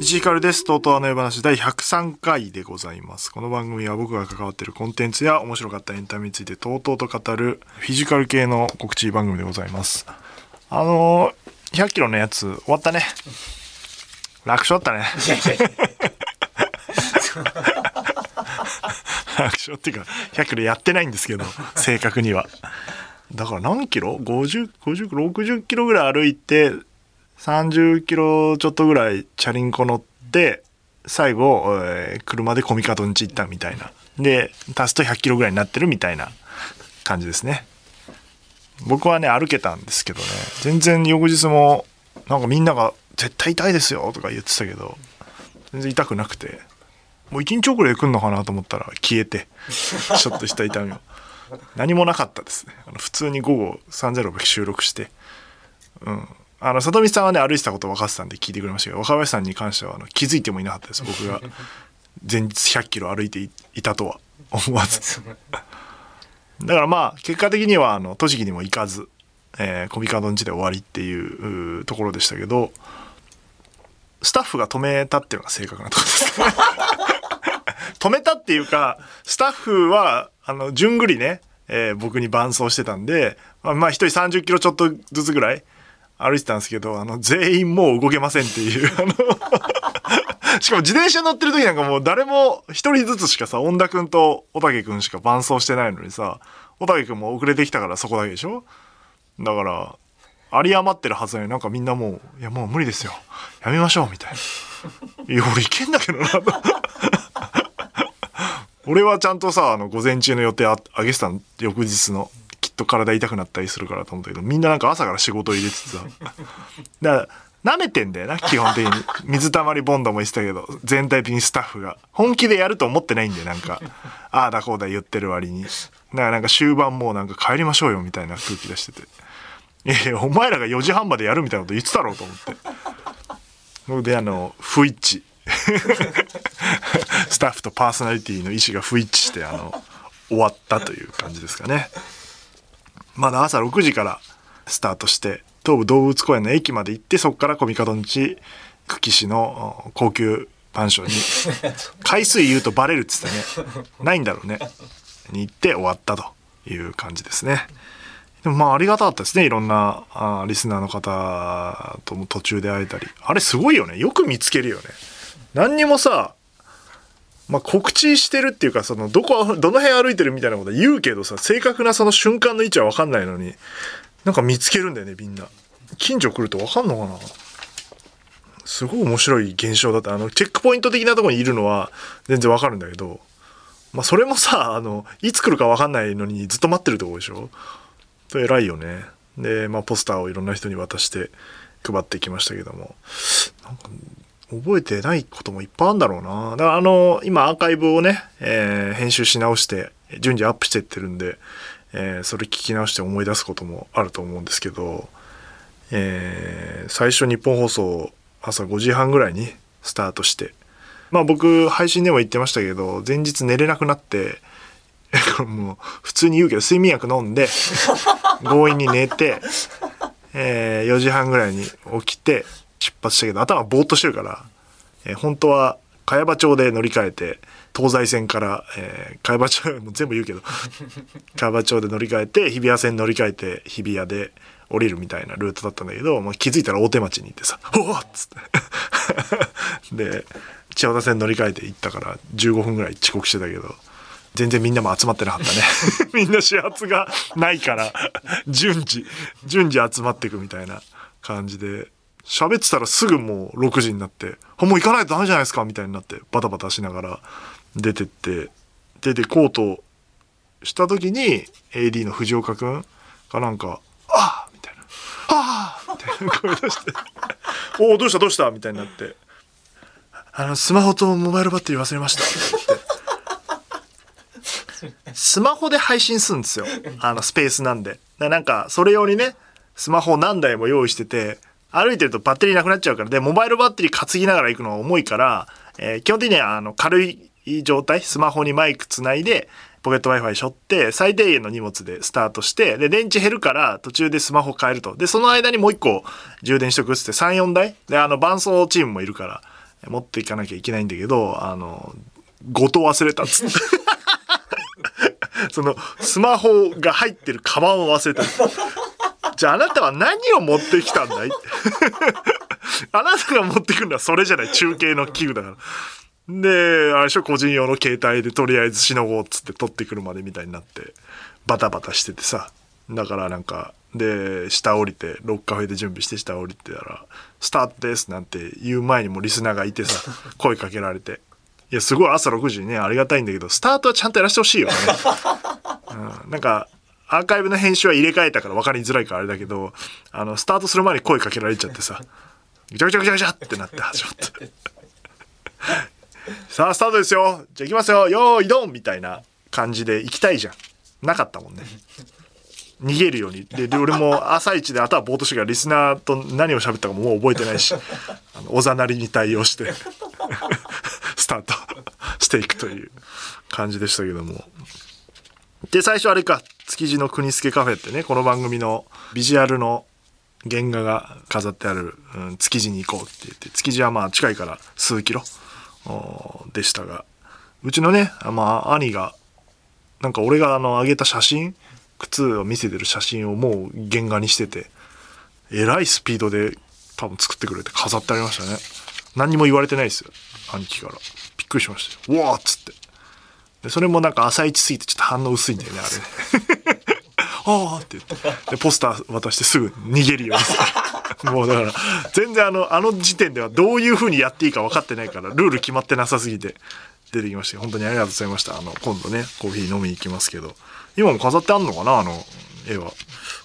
石井かるです。とうとうあの夜話第103回でございます。この番組は僕が関わっているコンテンツや面白かったエンタメについてとうとうと語るフィジカル系の告知番組でございます。あのー、100キロのやつ終わったね。楽勝だったね。楽勝っていうか、100キロやってないんですけど、正確には。だから何キロ ?50、50、60キロぐらい歩いて、30キロちょっとぐらいチャリンコ乗って、最後、えー車でコミカドンチ行ったみたいな。で、足すと100キロぐらいになってるみたいな感じですね。僕はね、歩けたんですけどね、全然翌日も、なんかみんなが、絶対痛いですよとか言ってたけど、全然痛くなくて、もう一日遅れで来んのかなと思ったら消えて、ちょっとした痛みも。何もなかったですね。あの普通に午後306収録して、うん。あの、里見さんはね、歩いてたこと分かってたんで聞いてくれましたけど、若林さんに関してはあの気づいてもいなかったです、僕が。前日100キロ歩いていいたとは思わず。だからまあ、結果的には、あの、栃木にも行かず、えーコミカドンチで終わりっていうところでしたけど、スタッフが止めたっていうのが正確なところですね。止めたっていうか、スタッフは、あの、順繰りね、えー僕に伴走してたんで、まあ、まあ一人30キロちょっとずつぐらい歩いてたんですけど、あの、全員もう動けませんっていう、あの、しかも自転車乗ってる時なんかもう誰も一人ずつしかさ、恩田くんと小竹くんしか伴走してないのにさ、小竹くんも遅れてきたからそこだけでしょ？だから、有り余ってるはずなのになんかみんなもう、いやもう無理ですよ。やめましょう、みたいな。いや、俺いけんだけどな、と。俺はちゃんとさ、あの、午前中の予定ああげてたの、翌日の。きっと体痛くなったりするからと思ったけど、みんななんか朝から仕事入れててさ。だから、舐めてんだよな、基本的に。水溜りボンドも言ってたけど、全体的にスタッフが。本気でやると思ってないんだよ、なんか。ああだこうだ言ってる割に。だからなんか終盤もうなんか帰りましょうよ、みたいな空気出してて。いやいや、お前らが4時半までやるみたいなこと言ってたろうと思って。それで、あの、不一致。スタッフとパーソナリティの意思が不一致して、あの、終わったという感じですかね。まだ朝6時からスタートして、東武動物公園の駅まで行って、そこからコミカドンチ久喜市のお高級マンションに、回数言うとバレるっつってね、ないんだろうね。に行って終わったという感じですね。でもまあありがたかったですね。いろんなあーリスナーの方とも途中で会えたり。あれすごいよね。よく見つけるよね。何にもさ、まあ、告知してるっていうか、その、どこ、どの辺歩いてるみたいなこと言うけどさ、正確なその瞬間の位置は分かんないのに、なんか見つけるんだよね、みんな。近所来ると分かんのかな？すごい面白い現象だった。あの、チェックポイント的なとこにいるのは全然分かるんだけど、まあ、それもさ、あの、いつ来るか分かんないのにずっと待ってるとこでしょ？それ偉いよね。で、まあ、ポスターをいろんな人に渡して配ってきましたけども。なんか覚えてないこともいっぱいあるんだろうな。だからあの、今アーカイブをね、えー編集し直して、順次アップしてってるんで、えーそれ聞き直して思い出すこともあると思うんですけど、えー最初日本放送朝5時半ぐらいにスタートして、まあ僕配信でも言ってましたけど、前日寝れなくなって、もう普通に言うけど睡眠薬飲んで、強引に寝て、えー4時半ぐらいに起きて出発したけど頭ぼーっとしてるから、えー本当は茅場町で乗り換えて東西線から、えー茅場町も全部言うけど 茅場町で乗り換えて日比谷線乗り換えて日比谷で降りるみたいなルートだったんだけど、まあ、気づいたら大手町に行ってさ「おお!」っつって で千代田線乗り換えて行ったから15分ぐらい遅刻してたけど全然みんなも集まってなかったねみんな始発がないから順次順次集まっていくみたいな感じで喋ってたらすぐもう6時になって「もう行かないとダメじゃないですか」みたいになってバタバタしながら出てって出てこうとした時に AD の藤岡くんがなんか「ああ!」みたいな「ああ!」みたいな声出して「おおどうした？どうした?」みたいになって「あのスマホとモバイルバッテリー忘れました」スマホで配信するんですよ。あの、スペースなんで。なんか、それ用にね、スマホ何台も用意してて、歩いてるとバッテリーなくなっちゃうから。でモバイルバッテリー担ぎながら行くのは重いから、えー基本的にはあの軽い状態スマホにマイクつないでポケット w i f i 背負って最低限の荷物でスタートしてで電池減るから途中でスマホ変えると。でその間にもう一個充電しとくっつって34台であの伴走チームもいるから持っていかなきゃいけないんだけどあのごと忘れたっつって。そのスマホが入ってるカバンを忘れたじゃああなたは何を持ってきたんだい？あなたが持ってくるのはそれじゃない中継の器具だから。で、あれでしょ、個人用の携帯でとりあえずしのごうっつって取ってくるまでみたいになって、バタバタしててさ。だからなんか、で、下降りて、ロッカフェで準備して下降りてたら、スタートですなんて言う前にもリスナーがいてさ、声かけられて。いや、すごい朝6時にね、ありがたいんだけど、スタートはちゃんとやらせてほしいよね。うん、なんか、アーカイブの編集は入れ替えたから分かりづらいからあれだけど、あの、スタートする前に声かけられちゃってさ、ぐちゃぐちゃぐちゃぐちゃってなって始まって。さあ、スタートですよじゃあ行きますよよーいドンみたいな感じで行きたいじゃん。なかったもんね。逃げるように。で、で俺も朝一で頭ぼーっとしてからリスナーと何を喋ったかももう覚えてないし、あのおざなりに対応して、スタートしていくという感じでしたけども。で、最初あれか、築地の国助カフェってね、この番組のビジュアルの原画が飾ってある、うん、築地に行こうって言って、築地はまあ近いから数キロでしたが、うちのね、まあ兄が、なんか俺があの上げた写真、靴を見せてる写真をもう原画にしてて、えらいスピードで多分作ってくれて飾ってありましたね。何にも言われてないですよ、兄貴から。びっくりしましたよ。うわーっつって。でそれもなんか朝一過ぎてちょっと反応薄いんだよね、あれね。ああって言って。で、ポスター渡してすぐ逃げるように。もうだから、全然あの、あの時点ではどういう風にやっていいか分かってないから、ルール決まってなさすぎて出てきました本当にありがとうございました。あの、今度ね、コーヒー飲みに行きますけど。今も飾ってあんのかなあの、絵は。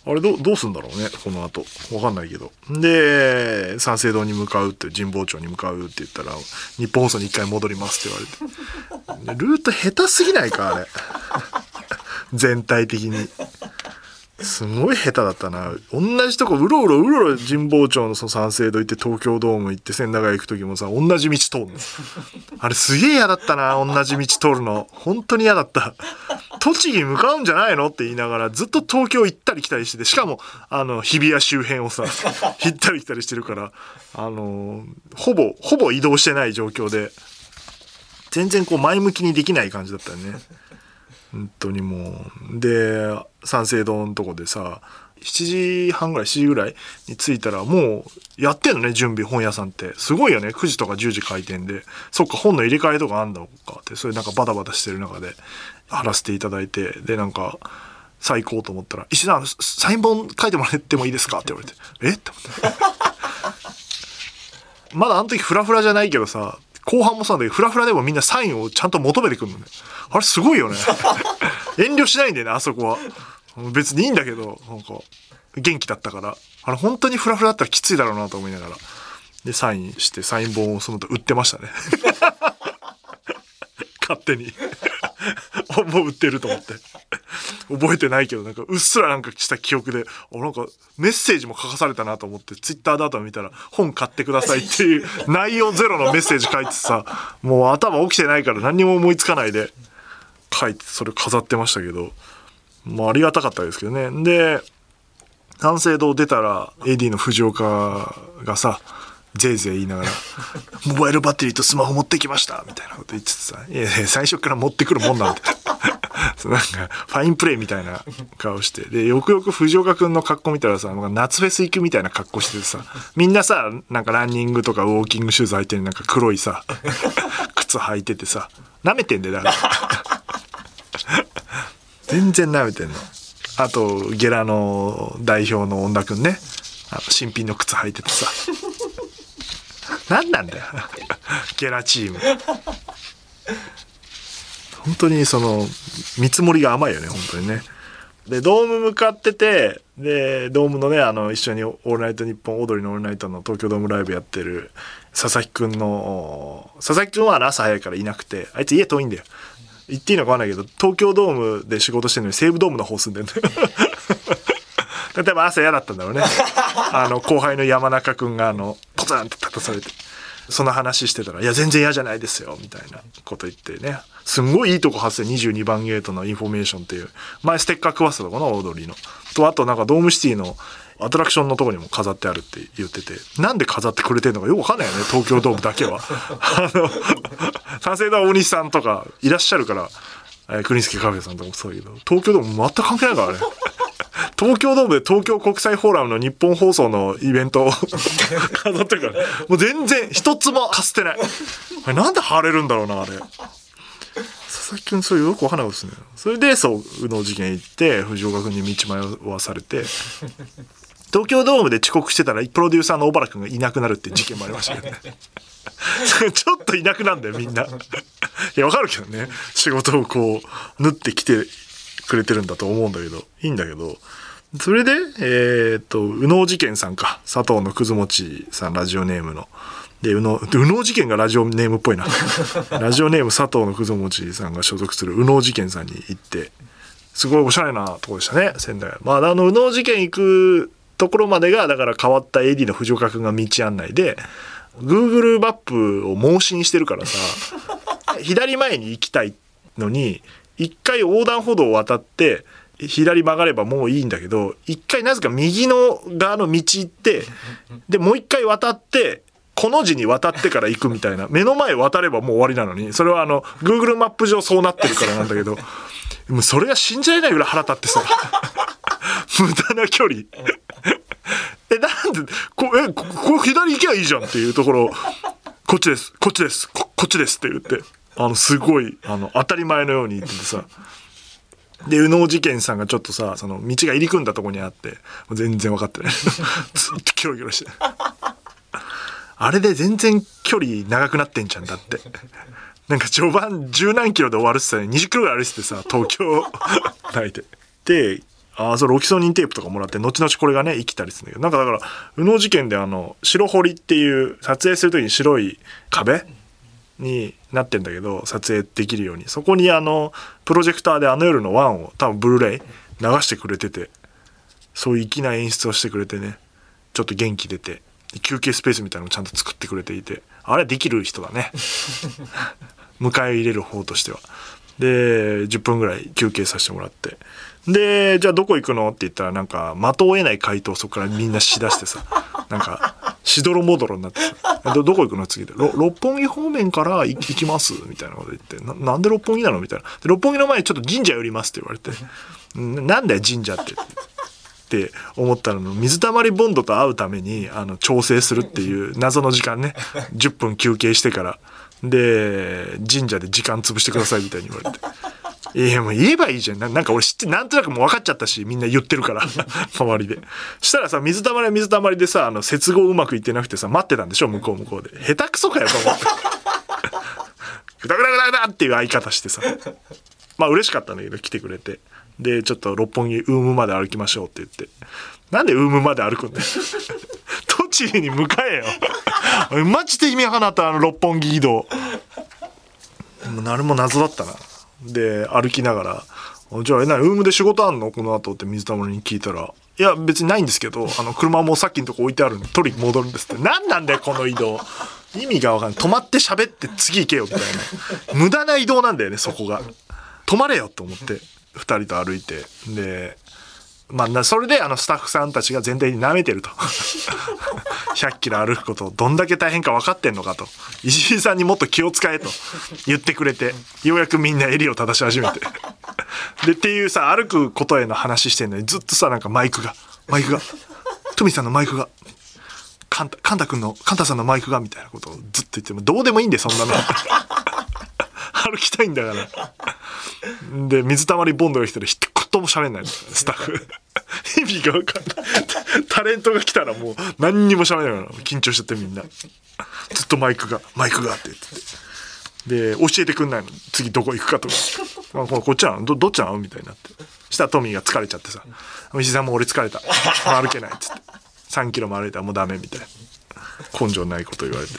あれど、どうすんだろうねこの後。わかんないけど。で、三省堂に向かうって、神保町に向かうって言ったら、日本放送に一回戻りますって言われて。ルート下手すぎないかあれ。全体的に。すごい下手だったな。同じとこうろうろうろうろ神保町のその三省堂行って東京ドーム行って千駄ヶ谷行く時もさ、同じ道通るの。あれすげえ嫌だったな、同じ道通るの。本当に嫌だった。栃木向かうんじゃないのって言いながらずっと東京行ったり来たりしてて、しかもあの日比谷周辺をさ、行ったり来たりしてるから、あの、ほぼ、ほぼ移動してない状況で、全然こう前向きにできない感じだったよね。本当にもうで三省堂のとこでさ7時半ぐらい7時ぐらいに着いたらもうやってんのね準備本屋さんって。すごいよね9時とか10時開店で。そっか本の入れ替えとかあんだろうかって。それなんかバタバタしてる中で貼らせていただいて。でなんかさあ行こうと思ったら「石田さんサイン本書いてもらってもいいですか?」って言われて「え？っ?」て思って。まだあの時フラフラじゃないけどさ後半もそうなんだけどフラフラでもみんなサインをちゃんと求めてくるのね。あれすごいよね。遠慮しないんだよねあそこは。別にいいんだけどなんか元気だったから。あれ本当にフラフラだったらきついだろうなと思いながら。でサインしてサイン本をその後売ってましたね。勝手に。もう売ってると思って覚えてないけどなんかうっすらなんかした記憶であなんかメッセージも書かされたなと思ってツイッターだと見たら本買ってくださいっていう 内容ゼロのメッセージ書いてさもう頭起きてないから何にも思いつかないで書いてそれ飾ってましたけどまあありがたかったですけどね。で三省堂出たら AD の藤岡がさぜいぜい言いながら「モバイルバッテリーとスマホ持ってきました」みたいなこと言っててさ「いやいや最初から持ってくるもんなんて」なんかファインプレーみたいな顔して。でよくよく藤岡君の格好見たらさなんか夏フェス行くみたいな格好しててさみんなさなんかランニングとかウォーキングシューズ履いてるなんか黒いさ 靴履いててさ舐めてんだよだから全然舐めてんの。あとゲラの代表の恩田君ね。あの新品の靴履いててさ。何なんだよ。ゲラチーム。本当にその見積もりが甘いよね本当にね。でドーム向かっててでドームのねあの一緒に「オールナイトニッポン」踊りの「オールナイト」の東京ドームライブやってる佐々木くんの佐々木くんは朝早いからいなくてあいつ家遠いんだよ。言っていいのかわかんないけど東京ドームで仕事してるのに西武ドームの方住んでんだよ。例えば朝嫌だったんだろうね。あの後輩の山中君があのポツンって立たされて。その話してたら「いや全然嫌じゃないですよ」みたいなこと言ってねすんごいいいとこ発生22番ゲートのインフォメーションっていう前ステッカー配ってたのかなオードリーの。とあとなんかドームシティのアトラクションのとこにも飾ってあるって言っててなんで飾ってくれてるのかよくわかんないよね東京ドームだけは。あの三省堂大西さんとかいらっしゃるから、えー、国助カフェさんとかもそういうけど東京ドーム全く関係ないからね。東京ドームで東京国際フォーラムの日本放送のイベントを 飾ってるから、もう全然一つもかすってない。あれなんで晴れるんだろうな、あれ。佐々木くんそういうよくわかんないですね。それで、そう、宇野事件行って、藤岡君に道迷わされて、東京ドームで遅刻してたら、プロデューサーの小原君がいなくなるって事件もありましたけどね。ちょっといなくなんだよ、みんな。いや、わかるけどね。仕事をこう、縫ってきてくれてるんだと思うんだけど、いいんだけど、それで、えー、っと、右脳事件さんか。佐藤のくずもちさん、ラジオネームの。で、右脳、右脳事件がラジオネームっぽいな。ラジオネーム佐藤のくずもちさんが所属する右脳事件さんに行って、すごいおしゃれなとこでしたね、仙台。まあ、あの、右脳事件行くところまでが、だから変わった AD の藤岡君が道案内で、Google マップを盲信してるからさ、左前に行きたいのに、一回横断歩道を渡って、左曲がればもういいんだけど一回なぜか右の側の道行ってでもう一回渡ってこの字に渡ってから行くみたいな。目の前渡ればもう終わりなのに。それはあの Google マップ上そうなってるからなんだけどもそれが信じられないぐらい腹立ってさ。無駄な距離。えなんでこえここ左行けばいいじゃんっていうところ。こっちです。こっちです。こっちですって言って。あのすごいあの当たり前のように言っててさ。で、宇野事件さんがちょっとさ、その道が入り組んだとこにあって、全然分かってない。ずっとキョロキョロして。あれで全然距離長くなってんじゃんだって。なんか序盤十何キロで終わるってさ、20キロぐらい歩いててさ、東京 内で。で、ああ、それロキソニンテープとかもらって、後々これがね、生きたりするんだけど、なんかだから、宇野事件であの、白堀っていう、撮影するときに白い壁になってんだけど撮影できるように。そこにあのプロジェクターであの夜のワンを多分ブルーレイ流してくれててそういう粋な演出をしてくれてねちょっと元気出て休憩スペースみたいなのをちゃんと作ってくれていてあれできる人だね。迎え入れる方としては。で10分ぐらい休憩させてもらって。でじゃあどこ行くの？って言ったらなんか的を得ない回答をそこからみんなしだしてさ なんかしどろもどろになってさ。どどこ行くの？次で。六本木方面から行きます？みたいなこと言って。ななんで六本木なの？みたいな。で六本木の前にちょっと神社寄りますって言われて。なんだよ神社って。って思ったの。水たまりボンドと会うためにあの調整するっていう謎の時間ね。10分休憩してから。で神社で時間潰してくださいみたいに言われて。いや、もう言えばいいじゃん。なんか俺知って、なんとなくもう分かっちゃったし、みんな言ってるから、周りで。したらさ、水たまりは水たまりでさ、あの、接合うまくいってなくてさ、待ってたんでしょ？向こう向こうで。下手くそかよ、と思って。グダグダグダグダっていう相方してさ。まあ嬉しかったんだけど、来てくれて。で、ちょっと六本木、ウームまで歩きましょうって言って。なんでウームまで歩くんだよ。栃木に向かえよ。マジで意味なかった、あの六本木移動。もう何も謎だったな。で歩きながら「じゃあえなウームで仕事あんの？この後って水たまりに聞いたら「いや別にないんですけどあの車もさっきのとこ置いてあるんで取り戻るんです」って。何なんだよこの移動。意味がわかんない。止まって喋って次行けよみたいな。無駄な移動なんだよねそこが。止まれよと思って2人と歩いて。でまあ、それであのスタッフさんたちが全体に舐めてると。100キロ歩くことどんだけ大変か分かってんのかと。石井さんにもっと気を使えと言ってくれてようやくみんな襟を正し始めて。でっていうさ歩くことへの話してんのにずっとさなんかマイクがマイクがトミさんのマイクがカンタカンタ君のカンタさんのマイクがみたいなことをずっと言ってもどうでもいいんだよそんなの。歩きたいんだから。で水たまりボンドが来たら一言も喋んない。スタッフ。意味が分かんない。タレントが来たらもう何にも喋らないから。緊張しちゃってみんな。ずっとマイクがマイクがって言ってて。で教えてくんないの。次どこ行くかとか「まあ、こっちなの？どどっちなの?」みたいになって。したらトミーが疲れちゃってさ「石井さんも俺疲れた。歩けない」っつって。3キロも歩いたらもうダメみたいな。根性ないこと言われて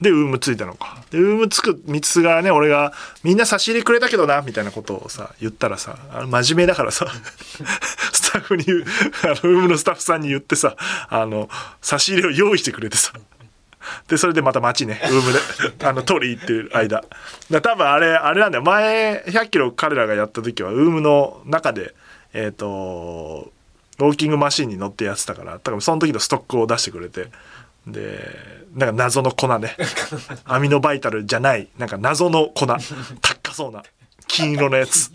で、ウームついたのか。で、ウームつく三つがね、俺が、みんな差し入れくれたけどな、みたいなことをさ、言ったらさ、あの真面目だからさ、スタッフに、あの、ウームのスタッフさんに言ってさ、あの、差し入れを用意してくれてさ。で、それでまた街ね、ウームで、あの、取り行ってる間。だ多分あれ、あれなんだよ。前、100キロ彼らがやった時は、ウームの中で、えっ、と、ウォーキングマシンに乗ってやってたから、多分その時のストックを出してくれて、で、なんか謎の粉ね。アミノバイタルじゃない、なんか謎の粉。高そうな。金色のやつ。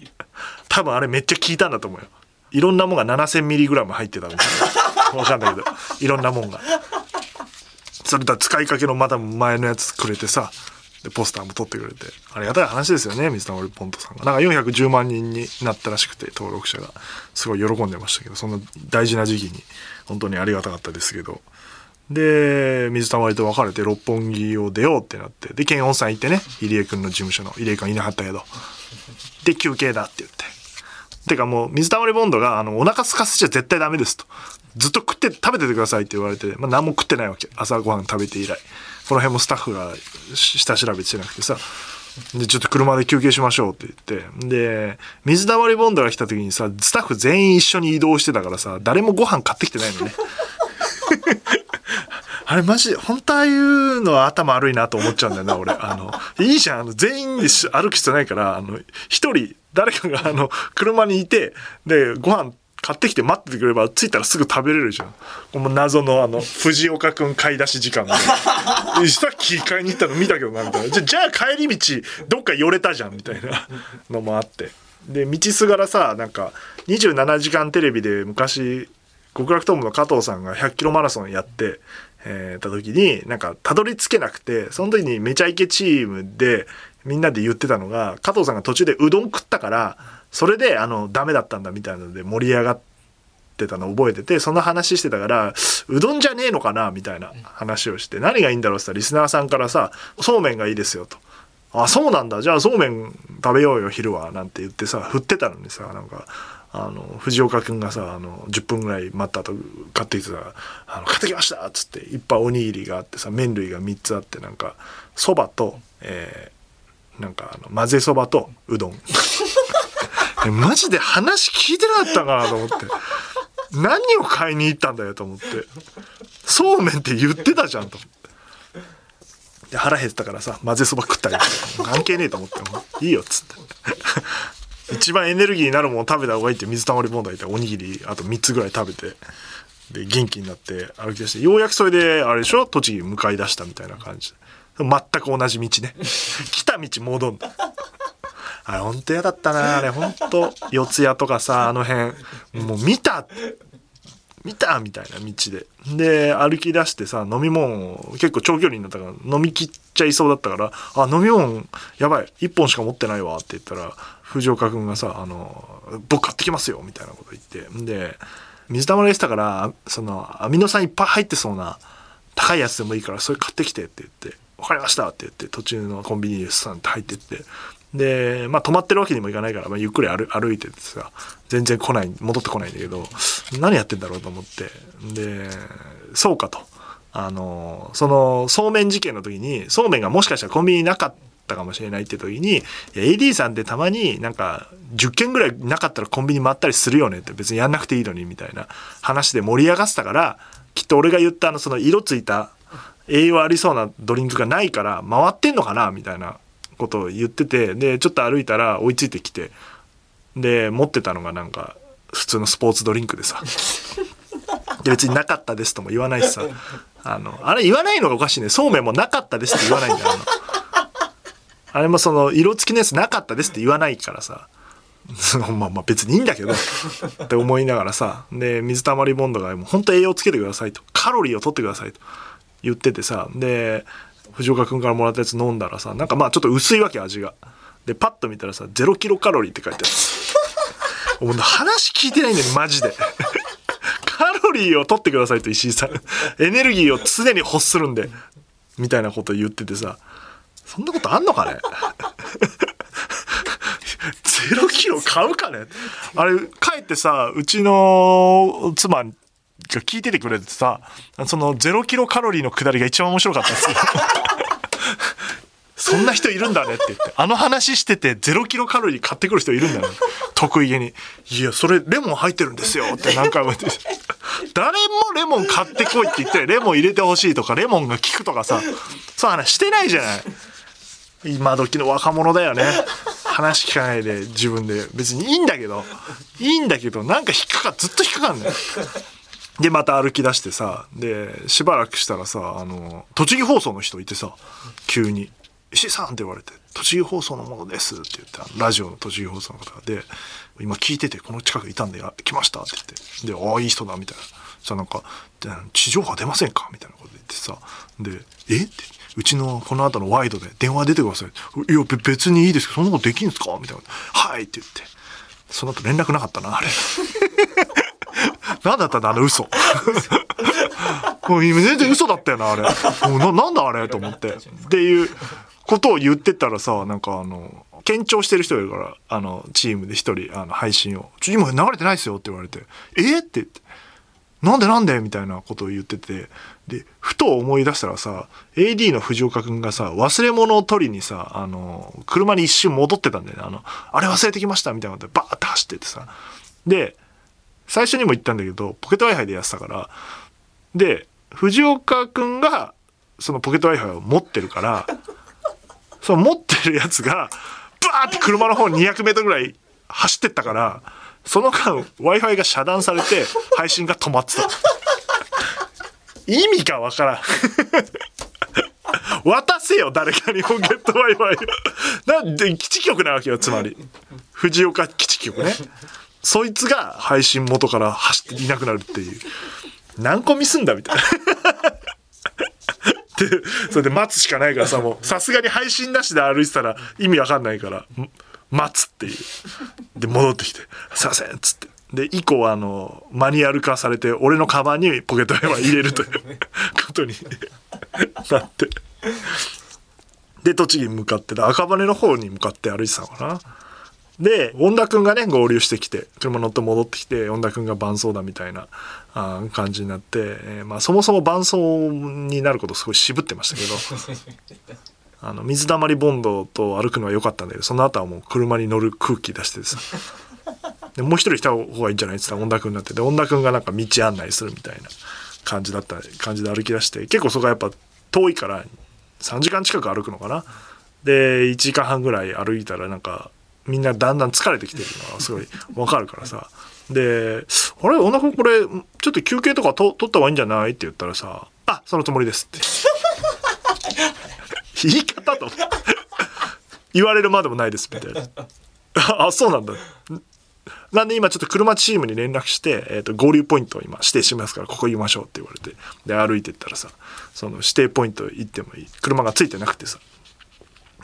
多分あれめっちゃ効いたんだと思うよ。いろんなもんが 7000mg 入ってたみたいな。わかんないけど、いろんなもんが。それだ使いかけのまた前のやつくれてさ、で、ポスターも撮ってくれて、ありがたい話ですよね、水溜りポントさんが。なんか410万人になったらしくて、登録者が。すごい喜んでましたけど、そんな大事な時期に、本当にありがたかったですけど。で、水溜りと別れて六本木を出ようってなって、で、検温さん行ってね、入江くんの事務所の、入江くんいなかったけど。で、休憩だって言って。てかもう、水溜りボンドが、あの、お腹空かせちゃ絶対ダメですと。ずっと食って、食べててくださいって言われて、まあ何も食ってないわけ。朝ごはん食べて以来。この辺もスタッフが下調べしてなくてさ。で、ちょっと車で休憩しましょうって言って。で、水溜りボンドが来た時にさ、スタッフ全員一緒に移動してたからさ、誰もご飯買ってきてないのね。あれマジで、本当ああいうのは頭悪いなと思っちゃうんだよな、俺。あの、いいじゃん、あの、全員で歩く必要ないから、あの、一人、誰かがあの、車にいて、で、ご飯買ってきて待っててくれれば、着いたらすぐ食べれるじゃん。この謎のあの、藤岡くん買い出し時間で。さっき買いに行ったの見たけどな、みたいな。じゃ、じゃあ帰り道、どっか寄れたじゃん、みたいな のもあって。で、道すがらさ、なんか、27時間テレビで昔、極楽トームの加藤さんが100キロマラソンやって、えー、た時になんかたどり着けなくてその時にめちゃイケチームでみんなで言ってたのが加藤さんが途中でうどん食ったからそれであのダメだったんだみたいなので盛り上がってたの覚えててその話してたからうどんじゃねえのかなみたいな話をして何がいいんだろうって言ったらリスナーさんからさそうめんがいいですよと。あそうなんだじゃあそうめん食べようよ昼はなんて言ってさ振ってたのにさなんかあの藤岡君がさあの10分ぐらい待った後買ってきてさ「あの買ってきました!」っつっていっぱいおにぎりがあってさ麺類が3つあってなんかそばと、えー、なんかあの混ぜそばとうどん。マジで話聞いてなかったかなと思って。何を買いに行ったんだよと思って。そうめんって言ってたじゃんと。思ってで腹減ったからさ混ぜそば食ったり。関係ねえと思って。もいいよっつって。一番エネルギーになるもの食べた方がいいって水溜りボンドいておにぎりあと3つぐらい食べてで元気になって歩き出してようやくそれであれでしょ栃木向かい出したみたいな感じ。全く同じ道ね。来た道戻んだ。あれ本当嫌だったな。あれ本当四谷とかさあの辺。もう見た見たみたいな道で。で、歩き出してさ、飲み物結構長距離になったから飲み切っちゃいそうだったから、あ、飲み物やばい、1本しか持ってないわって言ったら、藤岡君がさ、あの、僕買ってきますよみたいなこと言って。で、水溜りしたから、その、アミノ酸いっぱい入ってそうな高いやつでもいいから、それ買ってきてって言って、わかりましたって言って、途中のコンビニにスタンって入ってって、で、まあ止まってるわけにもいかないから、まあ、ゆっくり歩歩いててさ、全然来ない、戻ってこないんだけど、何やってんだろう？と思って。で、そうかと。あの、その、そうめん事件の時に、そうめんがもしかしたらコンビニなかったかもしれないって時に、AD さんってたまになんか10件ぐらいなかったらコンビニ回ったりするよねって別にやんなくていいのにみたいな話で盛り上がってたから、きっと俺が言ったあのその色ついた栄養ありそうなドリンクがないから回ってんのかなみたいなことを言っててでちょっと歩いたら追いついてきてで持ってたのがなんか普通のスポーツドリンクでさ。で別になかったですとも言わないしさ。あのあれ言わないのがおかしいね。そうめんもなかったですって言わないんだよあれもその色付きのやつなかったですって言わないからさ。まあまあ別にいいんだけど。って思いながらさ。で水溜りボンドがもう本当栄養つけてくださいと。カロリーを取ってくださいと。言っててさ。で藤岡君からもらったやつ飲んだらさなんかまあちょっと薄いわけ味が。でパッと見たらさ0キロカロリーって書いてある。もう話聞いてないんだよマジで。カロリーを取ってくださいと石井さん。エネルギーを常に欲するんで。みたいなこと言っててさ。そんなことあんのかね？ゼロキロ買うかね？あれ帰ってさうちの妻が聞いててくれてさそのゼロキロカロリーのくだりが一番面白かったんですよ そんな人いるんだねって言って、あの話してて0キロカロリー買ってくる人いるんだよ、ね。得意げに。いや、それレモン入ってるんですよって何回も言って。誰もレモン買ってこいって言って、レモン入れてほしいとか、レモンが効くとかさ、そう話してないじゃない。今時の若者だよね。話聞かないで自分で。別にいいんだけど、いいんだけど、なんか引っかか、ずっと引っかかんだよ。で、また歩き出してさ、で、しばらくしたらさ、あの、栃木放送の人いてさ、急に、石井さんって言われて、栃木放送のものですって言って、ラジオの栃木放送の方で、今聞いてて、この近くいたんで、来ましたって言って、で、ああ、いい人だ、みたいな。さ、なんか、地上波出ませんか？みたいなこと言ってさ、で、え？って、うちのこの後のワイドで電話出てください。いや、別にいいですけど、そんなことできるんですか？みたいな。はいって言って。その後連絡なかったな、あれ。何だったんだ、あの嘘。もう今全然嘘だったよな、あれ。もうななんだあれと思って。っていうことを言ってたらさ、なんかあの、検聴してる人がいるから、あの、チームで一人、あの、配信を。今流れてないですよって言われて、え？って言って。なんでなんでみたいなことを言ってて、で、ふと思い出したらさ、AD の藤岡くんがさ、忘れ物を取りにさ、あの、車に一瞬戻ってたんだよね。あの、あれ忘れてきましたみたいなことでバーって走っててさ。で、最初にも言ったんだけど、ポケット Wi-Fi でやってたから、で、藤岡くんが、そのポケット Wi-Fi を持ってるから、その持ってるやつが、バーって車の方200メートルぐらい走ってったから、その間 Wi-Fi が遮断されて、配信が止まってた。意味がわからん。渡せよ、誰かにポケット Wi-Fi。なんで、基地局なわけよ、つまり。藤岡基地局ね。そいつが配信元から走っていなくなるっていう。何個ミスんだみたいな。で、それで待つしかないからさ、もう、さすがに配信なしで歩いてたら意味わかんないから、ん待つっていう。で、戻ってきて、すいません、っつって。で、以降は、あの、マニュアル化されて、俺のカバンにポケット Wi-Fi 入れるということに なって。で、栃木に向かって、赤羽の方に向かって歩いてたのかな。で、恩田くんがね、合流してきて、車乗って戻ってきて、恩田くんが伴奏だみたいなあー感じになって、えーまあそもそも伴奏になることすごい渋ってましたけど、あの、水溜りボンドと歩くのは良かったんだけど、その後はもう車に乗る空気出してさ、でもう一人来た方がいいんじゃない？って言ったら恩田くんになって、で、恩田くんがなんか道案内するみたいな感じだった、感じで歩き出して、結構そこはやっぱ遠いから、3時間近く歩くのかな？で、1時間半ぐらい歩いたらなんか、みんなだんだん疲れてきてるのがすごいわかるからさ。で、あれ、小田君これ、ちょっと休憩とかと取った方がいいんじゃない？って言ったらさ、あ、そのつもりですって。言い方と。言われるまでもないです、みたいな。あ、そうなんだ。なんで今ちょっと車チームに連絡して、えー、と合流ポイントを今指定しますからここ行きましょうって言われてで歩いてったらさその指定ポイント行ってもいい車がついてなくてさ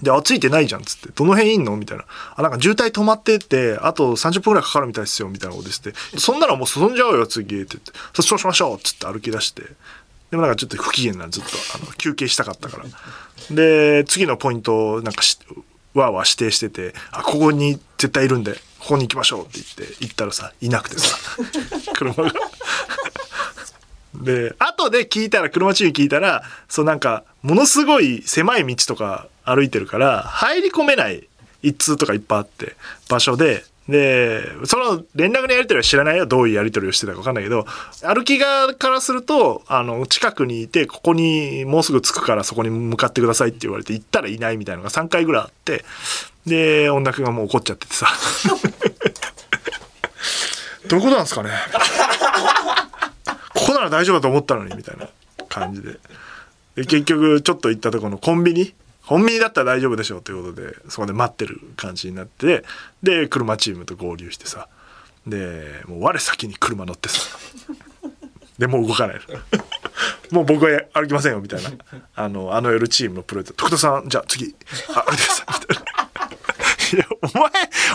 で、あ、ついてないじゃんっつって、どの辺いんの？みたいな。あ、なんか渋滞止まってて、あと30分ぐらいかかるみたいですよ、みたいなことですって。そんなのもう進んじゃうよ、次、って言って。そそうしましょうっつって歩き出して。でもなんかちょっと不機嫌な、ずっと、あの、休憩したかったから。で、次のポイントをなんかし、わーわー指定してて、あ、ここに絶対いるんで、ここに行きましょうって言って、行ったらさ、いなくてさ、車が。で、後で聞いたら、車中に聞いたら、そうなんか、ものすごい狭い道とか歩いてるから、入り込めない一通とかいっぱいあって、場所で、で、その連絡のやり取りは知らないよ。どういうやり取りをしてたかわかんないけど、歩き側からすると、あの、近くにいて、ここにもうすぐ着くからそこに向かってくださいって言われて、行ったらいないみたいなのが3回ぐらいあって、で、音楽がもう怒っちゃっててさ。どういうことなんすかね？ここなら大丈夫だと思ったのに、みたいな感じで。で結局、ちょっと行ったところのコンビニコンビニだったら大丈夫でしょうということで、そこで待ってる感じになって、で、車チームと合流してさ。で、もう我先に車乗ってさ。で、もう動かない。もう僕は歩きませんよ、みたいな。あの、あの夜チームのプロで、徳田さん、じゃあ次、あ、歩いてください、みたいな。いや、お前、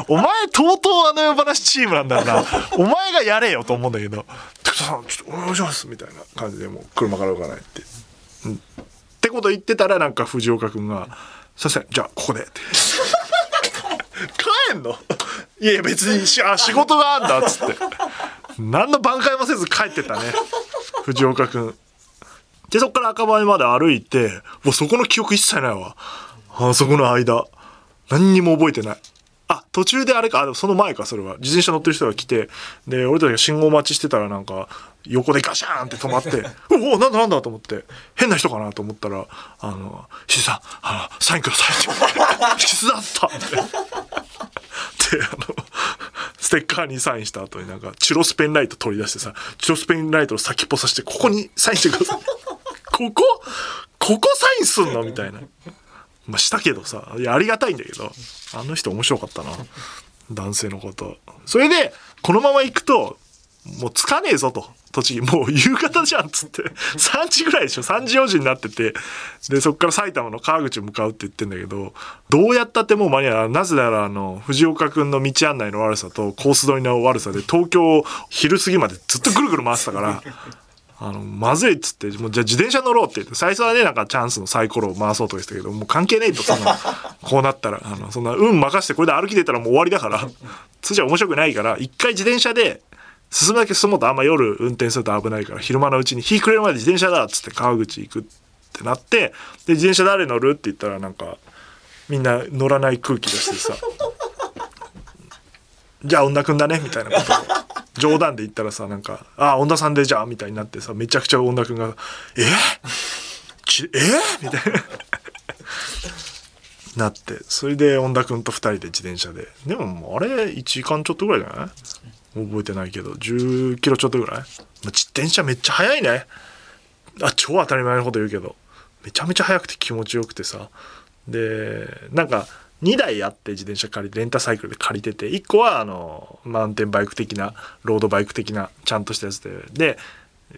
お前、とうとうあの世話チームなんだな。お前がやれよと思うんだけど、徳田さん、ちょっとお願いします、みたいな感じで、もう車から動かないって。うん。こと言ってたら、なんか藤岡君が、すいません、じゃあここで。って帰んの？いやいや、別にしあ仕事があんだ、っつって。何の挽回もせず帰ってったね。藤岡君。で、そっから赤羽まで歩いて、もうそこの記憶一切ないわ。あそこの間。何にも覚えてない。あ、途中であれか、あでもその前か、それは。自転車乗ってる人が来て、で、俺たちが信号待ちしてたらなんか、横でガシャーンって止まって、おお、なんだなんだと思って、変な人かなと思ったら、あの、石井さん、あの、サインくださいって。キスだったって。で、あの、ステッカーにサインした後になんか、チュロスペンライト取り出してさ、チュロスペンライトの先っぽさして、ここにサインしてください。ここ？ここサインすんの？みたいな。まあ、したけどさ、いや、ありがたいんだけど、あの人面白かったな。男性のこと。それで、このまま行くと、もう着かねえぞと。栃木、もう夕方じゃんっつって。3時ぐらいでしょ ?3 時4時になってて。で、そっから埼玉の川口向かうって言ってんだけど、どうやったってもう間に合う。ないなぜなら、あの、藤岡くんの道案内の悪さとコース取りの悪さで、東京を昼過ぎまでずっとぐるぐる回ってたから、あの、まずいっつって、もうじゃあ自転車乗ろうって言って、最初はね、なんかチャンスのサイコロを回そうとかしたけど、もう関係ねえと、そんな、こうなったら、あの、そんな、運任してこれで歩き出たらもう終わりだから、通じゃ面白くないから、一回自転車で、進むだけ進もうとあんま夜運転すると危ないから、昼間のうちに日暮れるまで自転車だっつって川口行くってなって、で、自転車誰乗る？って言ったらなんか、みんな乗らない空気出してさ、じゃあ女くんだねみたいな。ことを冗談で言ったらさなんか「ああ女さんでじゃあ」みたいになってさめちゃくちゃ女くんが「え？ちえ？みたいな。なって。それで女くんと2人で自転車で。でももうあれ1時間ちょっとぐらいじゃない？覚えてないけど。10キロちょっとぐらい、まあ、自転車めっちゃ速いね。あ超当たり前のこと言うけど。めちゃめちゃ速くて気持ちよくてさ。でなんか2台あって自転車借りてレンタサイクルで借りてて1個はあのマウンテンバイク的なロードバイク的なちゃんとしたやつでで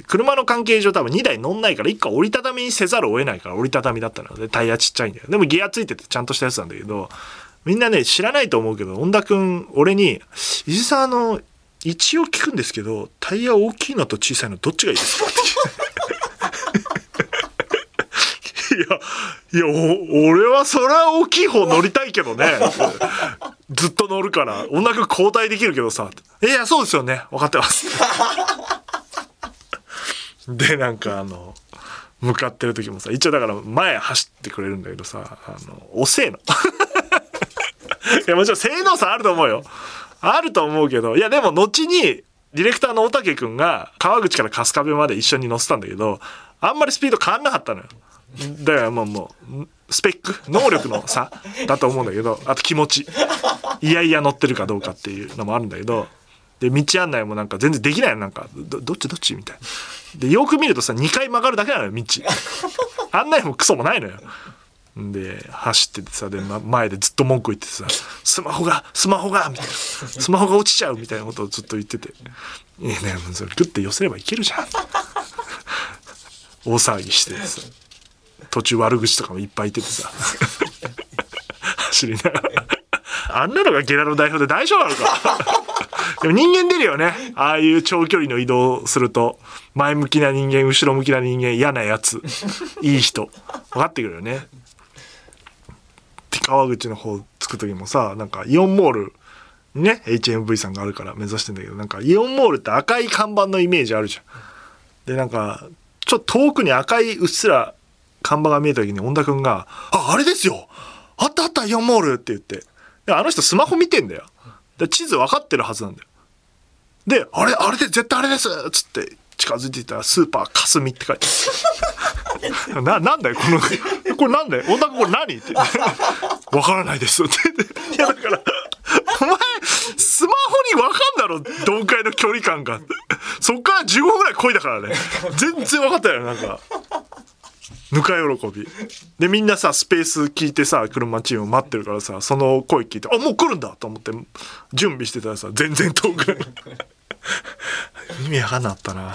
車の関係上多分2台乗んないから1個折りたたみにせざるを得ないから折りたたみだったのでタイヤちっちゃいんだよ。でもギアついててちゃんとしたやつなんだけどみんなね知らないと思うけど恩田君俺に「伊豆さんあの一応聞くんですけどタイヤ大きいのと小さいのどっちがいいですか?」って聞いていやいや俺はそれは大きい方乗りたいけどね。ずっと乗るから。女君交代できるけどさ「いやそうですよね。分かってます」でなんかあの向かってる時もさ一応だから前走ってくれるんだけどさあの遅えの。いやもちろん性能差あると思うよ。あると思うけど。いやでも後にディレクターの大竹君が川口から春日部まで一緒に乗せたんだけどあんまりスピード変わんなかったのよ。だからもうもうスペック能力の差だと思うんだけどあと気持ち。いやいや乗ってるかどうかっていうのもあるんだけどで道案内もなんか全然できないの。なんかどっちどっちみたいな。でよく見るとさ2回曲がるだけなのよ道。案内もクソもないのよ。で走っててさで、ま、前でずっと文句言ってさ「スマホがスマホが」みたいな「スマホが落ちちゃう」みたいなことをずっと言ってて「いやねそれグッて寄せればいけるじゃん」大騒ぎしてさ。途中悪口とかもいっぱい言っててさ。走りながら。あんなのがゲラの代表で大丈夫なのか。でも人間出るよね。ああいう長距離の移動すると前向きな人間後ろ向きな人間嫌なやつ。いい人。分かってくるよね。で川口の方着く時もさなんかイオンモール。ね？HMV さんがあるから目指してんだけどなんかイオンモールって赤い看板のイメージあるじゃん。でなんかちょっと遠くに赤いうっすら看板が見えた時に恩田君が「ああれですよ。あったあったイオンモール」って言って。であの人スマホ見てんだよ。で地図分かってるはずなんだよ。で「あれあれで絶対あれです」っつって近づいていたら「スーパーかすみ」って書いてある。ななんだよこのこれなんだよ。恩田君これ何？って。分からないです。って。いやだからお前スマホに分かんだろ？どんくらいの距離感が。そっから15分ぐらい漕いだからね。全然分かったよなんか。ぬか喜び。でみんなさスペース聞いてさ車チーム待ってるからさその声聞いてあもう来るんだと思って準備してたらさ全然遠くない。意味わかんなかったな。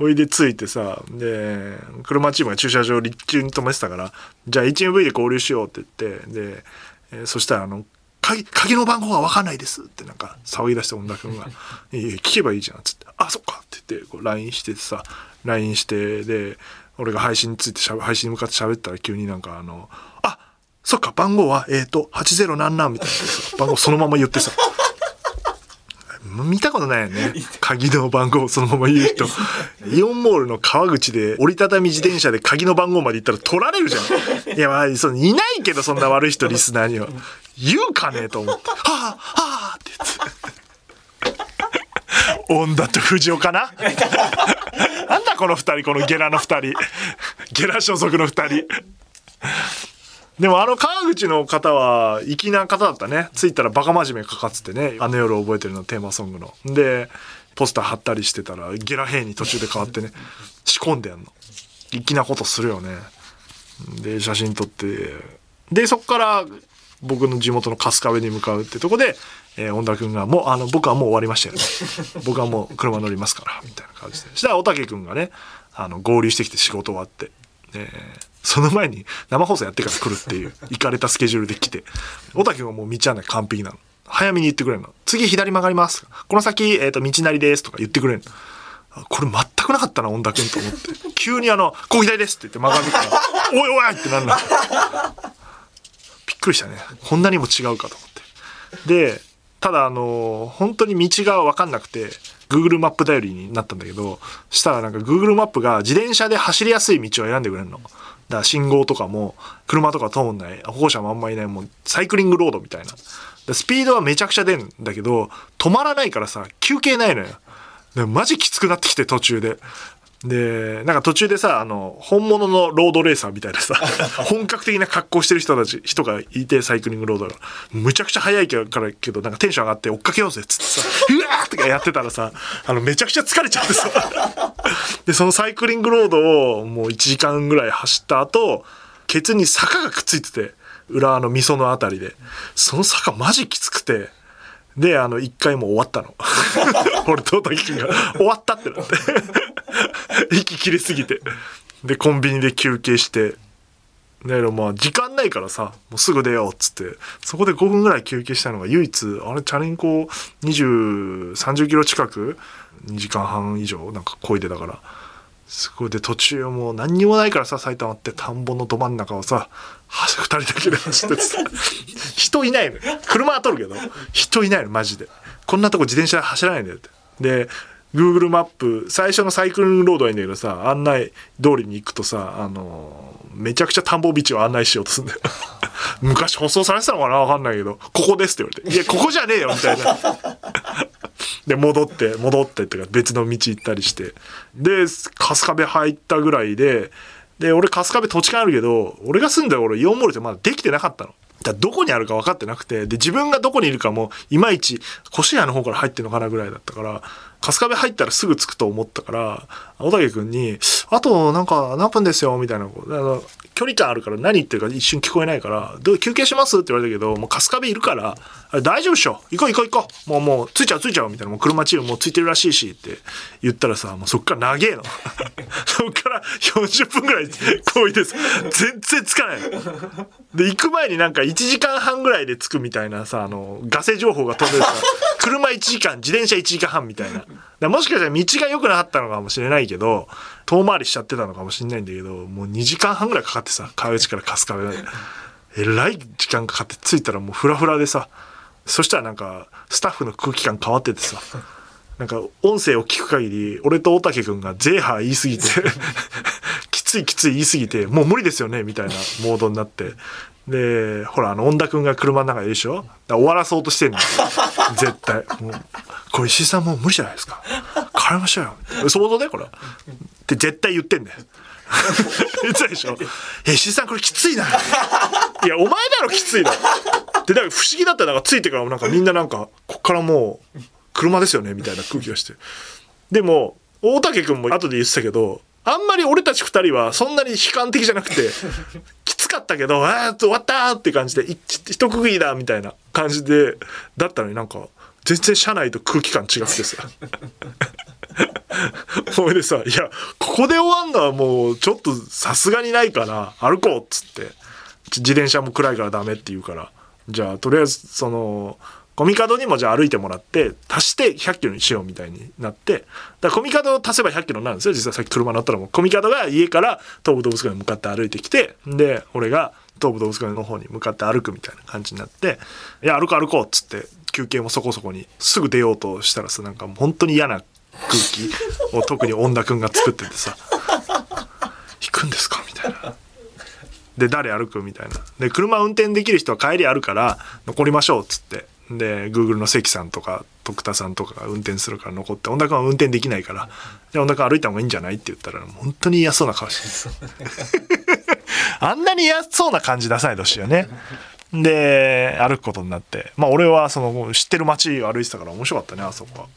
おいで着いてさで車チームが駐車場立中に止めてたからじゃあ HMV で合流しようって言ってで、えーそしたらあの鍵鍵の番号が分かんないですってなんか騒ぎ出して恩田君が「いやいや聞けばいいじゃん」っつって「あそっか」って言ってこう LINE してさ LINE してで俺が配信についてしゃべ配信に向かって喋ったら急になんかあの「あそっか番号はえっ、ー、と80なんなん」みたいな。番号そのまま言ってさ。見たことないよね。鍵の番号をそのまま言う人。イオンモールの川口で折りたたみ自転車で鍵の番号まで言ったら取られるじゃん。いやまあそのいないけどそんな悪い人リスナーには。言うかねえと思って「はあはあ」って言って。恩田と藤尾かな。この二人このゲラの二人。ゲラ所属の二人。でもあの川口の方は粋な方だったね。着いたらバカ真面目かかっててね「あの夜覚えてるの」テーマソングの。でポスター貼ったりしてたらゲラ兵に途中で変わってね。仕込んでやんの。粋なことするよね。で写真撮って。でそこから僕の地元の春日部に向かうってとこで、えー、恩田君が「もうあの僕はもう終わりましたよね。僕はもう車乗りますから」みたいな感じで。そしたらおたけ君がねあの合流してきて仕事終わって、えーその前に生放送やってから来るっていう 行かれたスケジュールで来ておたけ君はもう道案内完璧なの。早めに言ってくれるの。次左曲がります。この先、えーと、道なりです。とか言ってくれるの。これ全くなかったな恩田君と思って。急にあの「ここ左です」って言って曲がるから「おいおい!」ってなんだびっくりしたね。こんなにも違うかと思って。でただあの本当に道が分かんなくて Google マップ頼りになったんだけどしたらなんか Google マップが自転車で走りやすい道を選んでくれるの。だから信号とかも車とか通んない歩行者もあんまいないもうサイクリングロードみたいな。スピードはめちゃくちゃ出るんだけど止まらないからさ休憩ないのよ。マジきつくなってきて途中で。でなんか途中でさあの本物のロードレーサーみたいなさ 本格的な格好してる人たち人がいてサイクリングロードがむちゃくちゃ速いからけどなんかテンション上がって追っかけようぜっつってさ「うわ!」とかやってたらさあのめちゃくちゃ疲れちゃってさ でそのサイクリングロードをもう1時間ぐらい走った後ケツに坂がくっついてて裏の溝のあたりでその坂マジきつくて。で、あの、一回も終わったの。俺と滝君が、終わったってなって。息切れすぎて。で、コンビニで休憩して。だけどまあ、時間ないからさ、もうすぐ出ようっつって、そこで5分ぐらい休憩したのが唯一、あれ、チャリンコ20、30キロ近く、2時間半以上、なんか漕いでたから。すごい。で途中もう何にもないからさ埼玉って田んぼのど真ん中をさ2人だけで走っててさ 人いないの車は通るけど人いないのマジで。こんなとこ自転車走らないんだよって。で Google マップ最初のサイクリングロードはいいんだけどさ案内通りに行くとさあのめちゃくちゃ田んぼ道を案内しようとするんだよ。昔舗装されてたのかな？わかんないけど。ここですって言われて「いやここじゃねえよ」みたいなで戻って戻ってってか別の道行ったりしてで春日部入ったぐらいでで俺春日部土地勘あるけど俺が住んだ俺イオンモールってまだできてなかったの。だどこにあるか分かってなくてで自分がどこにいるかもいまいち越谷の方から入ってんのかなぐらいだったから春日部入ったらすぐ着くと思ったから小竹君に「あとなんか何分ですよ」みたいなあの距離感あるから何言ってるか一瞬聞こえないから「どう休憩します?」って言われたけどもう春日部いるから「大丈夫っしょ。行こう行こう行こう。もうもう着いちゃう着いちゃう」みたいな「もう車チームもう着いてるらしいし」って言ったらさもうそっから長えの。そっから40分ぐらいこいでさ全然着かないで行く前になんか1時間半ぐらいで着くみたいなさあのガセ情報が飛んでるさ車1時間自転車1時間半みたいな。だもしかしたら道が良くなかったのかもしれないけど遠回りしちゃってたのかもしれないんだけどもう2時間半ぐらいかかってさ川口から春日部まで。えらい時間かかって着いたらもうフラフラでさそしたらなんかスタッフの空気感変わっててさなんか音声を聞く限り俺と大竹君がゼーハー言い過ぎて きついきつい言い過ぎてもう無理ですよねみたいなモードになって。でほらあの恩田君が車の中ででしょ？終わらそうとしてんの 絶対。もうこれ石井さんもう無理じゃないですか。帰りましょうよ。想像でこれ。って絶対言ってんだよ。言ってたでしょ？え石井さんこれきついな。いやお前だろきついの。でだから不思議だったらなんかついてからもなんかみんななんかこっからもう車ですよねみたいな空気がして。でも大竹君も後で言ってたけどあんまり俺たち二人はそんなに悲観的じゃなくてきつかったけどああ終わったって感じで一区切りだみたいな感じでだったのになんか全然車内と空気感違ってさ。ほいでさ「いやここで終わんのはもうちょっとさすがにないから歩こう」っつって。自転車も暗いからダメって言うから。じゃあとりあえずそのコミカドにもじゃあ歩いてもらって足して100キロにしようみたいになってだコミカドを足せば100キロになるんですよ実はさっき車乗ったらもうコミカドが家から東武動物館に向かって歩いてきてで俺が東武動物館の方に向かって歩くみたいな感じになって「いや歩こう歩こう」っつって休憩もそこそこにすぐ出ようとしたらさなんかもう本当に嫌な空気を特に恩田君が作っててさ「行くんですか?」みたいな。で誰歩くみたいなで車運転できる人は帰りあるから残りましょうっつってで Google の関さんとか徳田さんとかが運転するから残って恩田君は運転できないからで恩田君歩いた方がいいんじゃないって言ったら本当に嫌そうな顔して。あんなに嫌そうな感じ出さないでほしいよね。で歩くことになって。まあ俺はその知ってる街を歩いてたから面白かったねあそこは。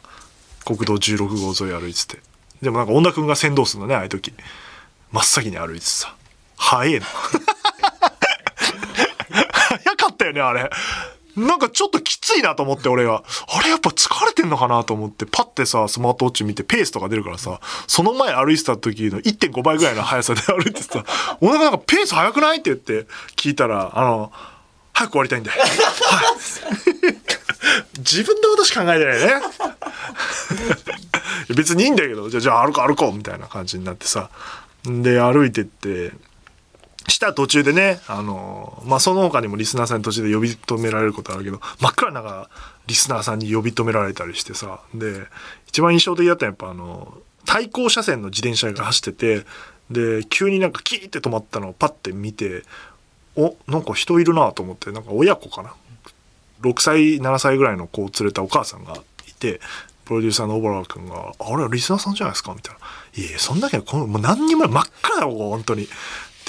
国道16号沿い歩いてて。でもなんか恩田君が先導するのねああいう時。真っ先に歩いててさ。早えな。早かったよねあれなんかちょっときついなと思って俺があれやっぱ疲れてんのかなと思ってパッてさスマートウォッチ見てペースとか出るからさその前歩いてた時の1.5倍ぐらいの速さで歩いてさ「お腹なんかペース速くない?」って言って聞いたらあの早く終わりたいんで。はい。自分のことしか考えてないね。別にいいんだけど、じゃあ、じゃあ歩こう歩こうみたいな感じになってさ。で、歩いてって、した途中でね、あの、まあ、その他にもリスナーさんに途中で呼び止められることあるけど、真っ暗な中、リスナーさんに呼び止められたりしてさ。で、一番印象的だったのはやっぱあの、対向車線の自転車が走ってて、で、急になんかキーって止まったのをパッて見て、おなんか人いるなと思ってなんか親子かな？6歳7歳ぐらいの子を連れたお母さんがいてプロデューサーの小原君が「あれリスナーさんじゃないですか」みたいな「いやいやそんだけこのもう何人も真っ赤だよここ本当に」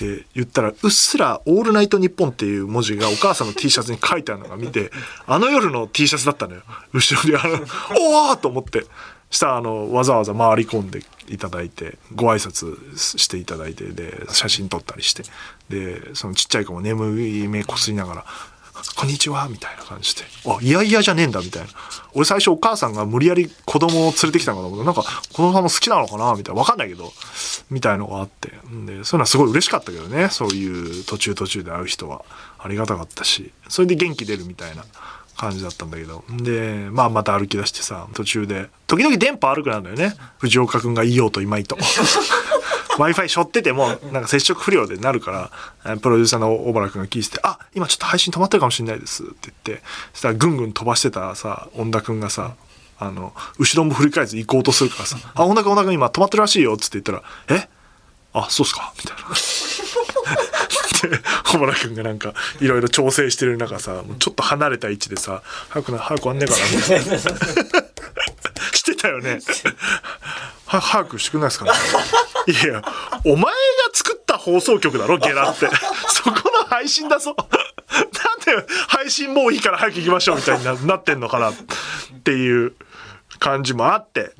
って言ったらうっすら「オールナイトニッポン」っていう文字がお母さんの T シャツに書いてあるのが見て あの夜の T シャツだったのよ後ろにあの「おお!」と思って。したあのわざわざ回り込んでいただいてご挨拶していただいてで写真撮ったりしてでそのちっちゃい子も眠い目こすりながら「こんにちは」みたいな感じで「あいやいやじゃねえんだ」みたいな。俺最初お母さんが無理やり子供を連れてきたのかと思ったなんか子供さんも好きなのかなみたいな。わかんないけど。みたいのがあって。んでそういうのはすごい嬉しかったけどね。そういう途中途中で会う人は。ありがたかったし。それで元気出るみたいな。感じだったんだけど。でまあまた歩き出してさ途中で時々電波悪くなるんだよね。藤岡君がいようといまいと。w i f i しょっててもなんか接触不良でなるからプロデューサーの小原君が聞いてて「あ今ちょっと配信止まってるかもしれないです」って言ってそしたらぐんぐん飛ばしてたさ恩田君がさあの後ろも振り返ず行こうとするからさ「あ恩田君恩田君今止まってるらしいよ」っつって言ったら「え？あそうっすか」みたいな。で小原君がなんかいろいろ調整してる中さちょっと離れた位置でさ「早くな早く終わんねえかな」みたいな。してたよね。は早くしてくんないですかね。いやお前が作った放送局だろゲラって。そこの配信だぞ。なんで配信もういいから早く行きましょうみたいになってんのかなっていう感じもあって。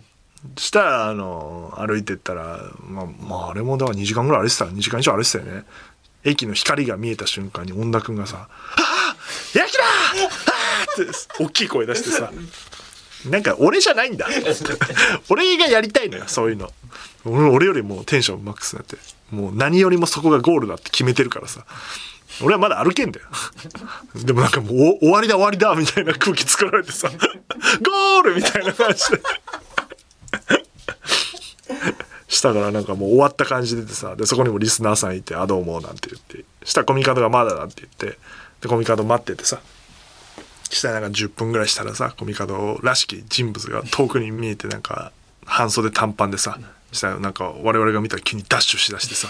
したらあの歩いてったらまあ、まあ、あれもだから2時間ぐらい歩いてた。2時間以上歩いてたよね。駅の光が見えた瞬間に恩田君がさ「ああ焼きだ!ああ!」って大きい声出してさなんか俺じゃないんだ。俺がやりたいのよそういうの。俺よりもテンションマックスになって。もう何よりもそこがゴールだって決めてるからさ。俺はまだ歩けんだよ。でもなんかもう終わりだ終わりだみたいな空気作られてさゴールみたいな感じで。したからなんかもう終わった感じでさでそこにもリスナーさんいて「あどうも」なんて言ってしたコミカドがまだだって言ってでコミカド待っててさしたらなんか10分ぐらいしたらさコミカドらしき人物が遠くに見えてなんか半袖短パンでさしたなんか我々が見たら急にダッシュしだしてさ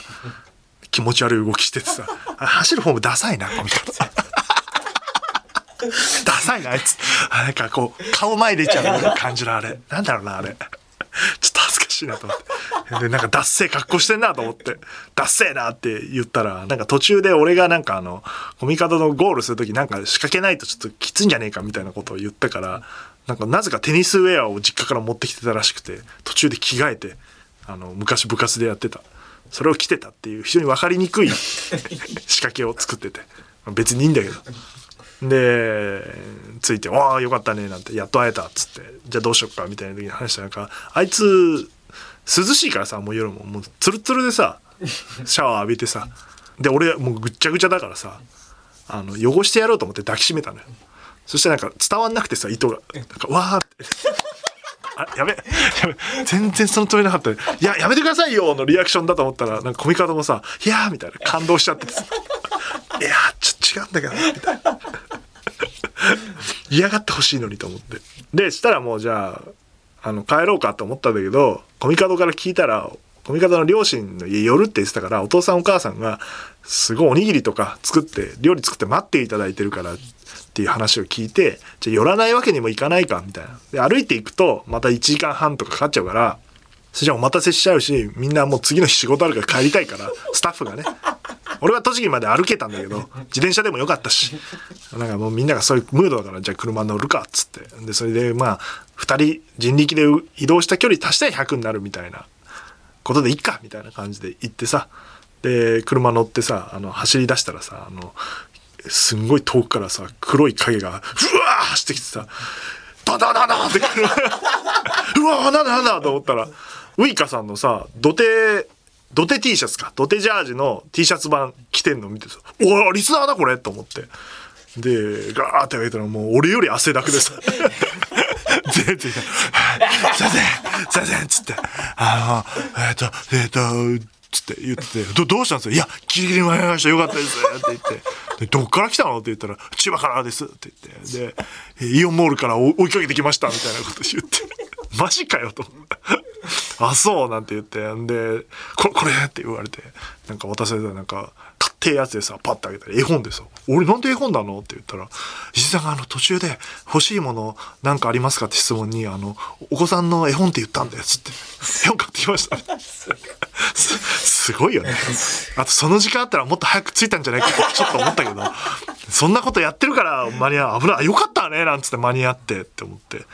気持ち悪い動きしててさ走るフォームダサいなコミカド。ダサいなあいつ。あなんかこう顔前出ちゃう感じのあれ。なんだろうなあれ。ちょっと恥ずかしいなと思って。でなんかダッセー格好してんなと思って。ダッセーなって言ったらなんか途中で俺がなんかあのコミカドのゴールする時なんか仕掛けないとちょっときついんじゃねえかみたいなことを言ったからなんかなぜかテニスウェアを実家から持ってきてたらしくて途中で着替えてあの昔部活でやってた。それを着てたっていう非常に分かりにくい仕掛けを作ってて。別にいいんだけど。でついて「わあよかったね」なんて「やっと会えた」っつって「じゃあどうしよっか」みたいな時に話したらなんかあいつ涼しいからさもう夜ももうツルツルでさ シャワー浴びてさで俺もうぐっちゃぐちゃだからさあの汚してやろうと思って抱きしめたのよ。そしてなんか伝わんなくてさ糸が。なんかわーって。あやべやべ全然その通りなかったいややめてくださいよのリアクションだと思ったらなんかコミカドもさ「いやー」みたいな感動しちゃってさ「いやーちょっと違うんだけどな」みたいな 嫌がってほしいのにと思って。でしたらもうじゃああの帰ろうかと思ったんだけどコミカドから聞いたらコミカドの両親の家寄るって言ってたからお父さんお母さんがすごいおにぎりとか作って料理作って待っていただいてるからっていう話を聞いてじゃあ寄らないわけにもいかないかみたいな。で歩いていくとまた1時間半とかかかっちゃうからそれじゃお待たせしちゃうしみんなもう次の日仕事あるから帰りたいから スタッフがね。俺は栃木まで歩けたんだけど自転車でもよかったし。なんかもうみんながそういうムードだからじゃあ車乗るかっつって。でそれでまあ2人人力で移動した距離足したら100になるみたいな。ことでいっかみたいな感じで行ってさ。で車乗ってさあの走り出したらさあのすんごい遠くからさ黒い影がふわー走ってきてさダダダダって来る。うわなんだなんだと思ったらウイカさんのさ土手土手 T シャツか土手ジャージの T シャツ版着てんの見てさ「おおリスナーだこれ!」と思ってでガーって上げたらもう俺より汗だくでさ 全然「すいませんすいません」っつって「あのえっ、とえっ、とつって言ってて、ど、どうしたんですか？いや、ギリギリ間に合いました。よかったです。って言って。で、どっから来たの？って言ったら、千葉からです。って言って。で、イオンモールから追いかけてきました。みたいなこと言って。マジかよと思って。あ、そうなんて言って。んで、これ、これ？って言われて、なんか渡されたらなんか、買ってやつでさ、パッてあげたら絵本でさ、俺なんで絵本なの？って言ったら、石井さんがあの途中で欲しいものなんかありますか？って質問に、あの、お子さんの絵本って言ったんだよ、つって。絵本買ってきました。す すごいよね。あとその時間あったらもっと早く着いたんじゃないかってちょっと思ったけど、そんなことやってるから間に合う。危ない。よかったねなんつって間に合ってって思って、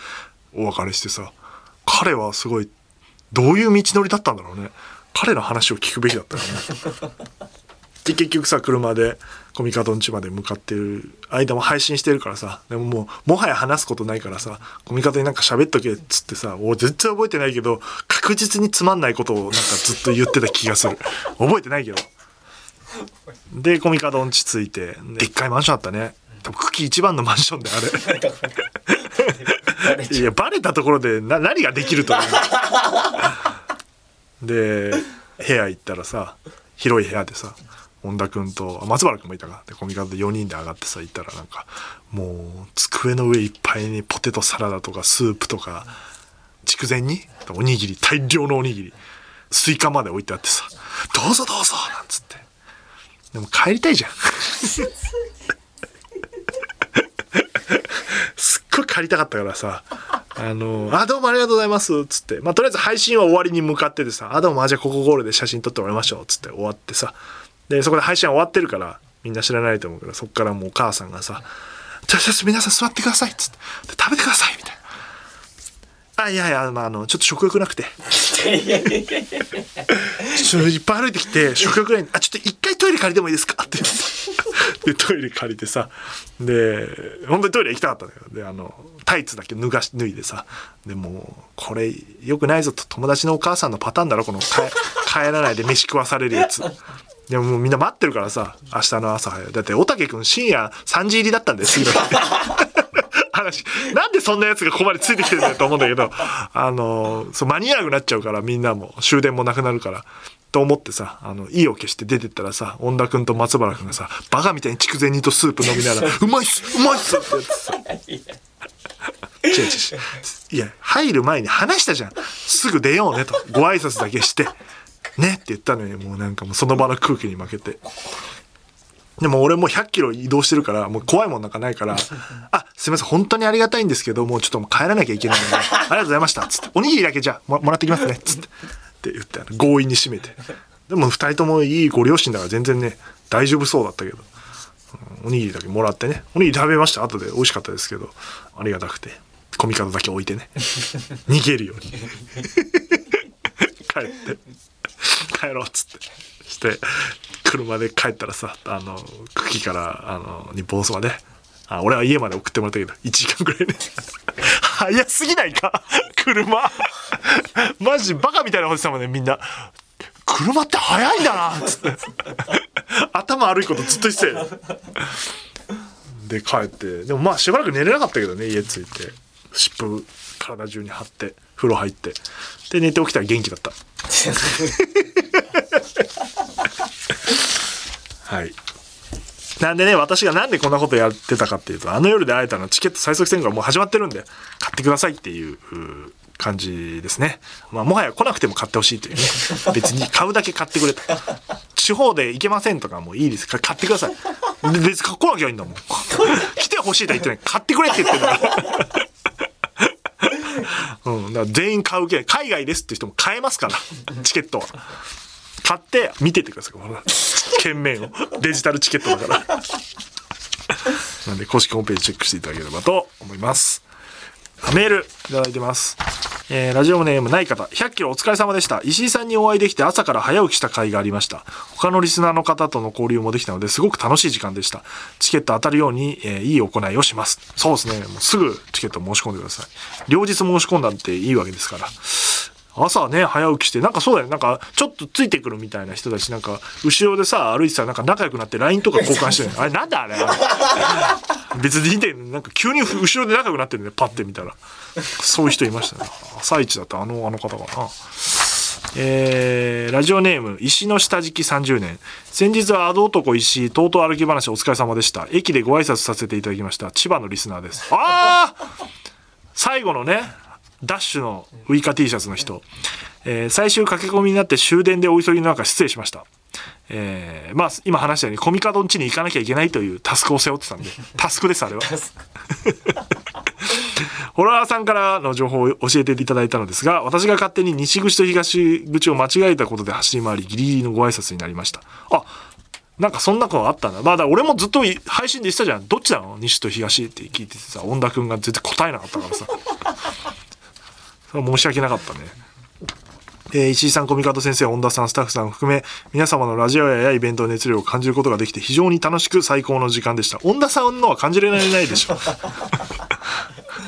お別れしてさ、彼はすごい、どういう道のりだったんだろうね。彼の話を聞くべきだったよね。で結局さ車でコミカドン家まで向かってる間も配信してるからさ。でももうもはや話すことないからさコミカドになんか喋っとけっつってさ俺全然覚えてないけど確実につまんないことをなんかずっと言ってた気がする。覚えてないけど。でコミカドン家着いてでっかいマンションあったね。多分茎一番のマンションであれ いやバレたところでな何ができると思う？で部屋行ったらさ広い部屋でさ本田君と松原君もいたか？でコミカドで4人で上がってさ行ったらなんかもう机の上いっぱいにポテトサラダとかスープとか筑前煮？おにぎり大量のおにぎりスイカまで置いてあってさ「どうぞどうぞ」なんつって。でも帰りたいじゃんごい帰りたかったからさあの、あ、どうもありがとうございます。つって。まあ、とりあえず配信は終わりに向かっててさ、あ、どうも、あ、じゃあここゴールで写真撮ってもらいましょう。つって終わってさ。で、そこで配信は終わってるから、みんな知らないと思うけど、そっからもうお母さんがさ、じゃあ、皆さん座ってください。つって。食べてください。みたいな。あ、いやいや、まあ、あの、ちょっと食欲なくて。いっぱい歩いてきて、食欲ないあ、ちょっと一回トイレ借りてもいいですか？って。で、トイレ借りてさ、で、本当にトイレ行きたかったんだけど、で、あの、タイツだけ脱がし、脱いでさ、でもう、これ、良くないぞと、友達のお母さんのパターンだろ、この、帰 帰らないで飯食わされるやつ。でももうみんな待ってるからさ、明日の朝早い。だって、おたけくん深夜3時入りだったんだよ、次の日。話。なんでそんなやつがここまでついてきてるんだよと思うんだけど、あの、そう間に合わなくなっちゃうから、みんなも終電もなくなるから。と思ってさ、あの、意を消して出てったらさ、恩田くんと松原くんがさ、バカみたいに筑前煮とスープ飲みながら、うまいっすうまいっすってやってさ。違う違う違う。いや、入る前に話したじゃん。すぐ出ようねと。ご挨拶だけして。ねって言ったのに、もうなんかもうその場の空気に負けて。でも俺もう100キロ移動してるから、もう怖いもんなんかないから、あ、すいません、本当にありがたいんですけど、もうちょっともう帰らなきゃいけないので、ありがとうございました。つって、おにぎりだけじゃあももらってきますね。つって。って言って、強引に締めて。でも二人ともいいご両親だから全然ね、大丈夫そうだったけど、うんおにぎりだけもらってね、おにぎり食べました。後で美味しかったですけど、ありがたくて、コミカドだけ置いてね、逃げるように。帰って、帰ろうっつって。して、車で帰ったらさ、あの、茎から、あの、日本放送まで、あ、俺は家まで送ってもらったけど、1時間くらいで。早すぎないか？車。マジバカみたいなことしたもね、みんな。車って早いんだなっつって。頭悪いことずっと言って。で、帰って。でもまあしばらく寝れなかったけどね、家着いて。湿布体中に貼って、風呂入って。で、寝て起きたら元気だった。はい。なんでね、私がなんでこんなことやってたかっていうと、あの夜で会えたのチケット最速戦がもう始まってるんで、買ってくださいっていうう感じですね。まあ、もはや来なくても買ってほしいというね。別に買うだけ買ってくれと。地方で行けませんとかもういいですから買ってください。で別に来なきゃいいんだもん。来てほしいとは言ってない。買ってくれって言ってるから。うん、だから全員買うけ海外ですって人も買えますからチケットは買って見ててくださいこの券面をデジタルチケットだからなんで公式ホームページチェックしていただければと思いますメールいただいてます。えーラジオネームない方、100キロお疲れ様でした。石井さんにお会いできて朝から早起きした回がありました。他のリスナーの方との交流もできたのですごく楽しい時間でした。チケット当たるように、えーいい行いをします。そうですね。もうすぐチケット申し込んでください。両日申し込んだっていいわけですから。朝はね、早起きして、なんかそうだよね。なんか、ちょっとついてくるみたいな人たち、なんか、後ろでさ、歩いてたら、なんか仲良くなって LINE とか交換してるの あれ、なんだあれ。別にいいんだけどなんか急に後ろで仲良くなってるね、パッて見たら。そういう人いましたね。朝一だったあの、あの方かな。えーラジオネーム、石の下敷き30年。先日はアド男石井、とうとう歩き話お疲れ様でした。駅でご挨拶させていただきました。千葉のリスナーです。ああ最後のね、ダッシュのウイカ T シャツの人。えー最終駆け込みになって終電でお急ぎの中失礼しました。えーまあ、今話したように、コミカドン家に行かなきゃいけないというタスクを背負ってたんで、タスクです、あれは。ホラーさんからの情報を教えていただいたのですが、私が勝手に西口と東口を間違えたことで走り回り、ギリギリのご挨拶になりました。あ、なんかそんなことあったんだ。まあ、だ俺もずっとい配信で言ってたじゃん。どっちなの？西と東って聞いててさ、恩田くんが全然答えなかったからさ。それは申し訳なかったね。えー石井さん、コミカド先生、恩田さん、スタッフさん含め、皆様のラジオやイベントの熱量を感じることができて、非常に楽しく最高の時間でした。恩田さんのは感じられないでしょ。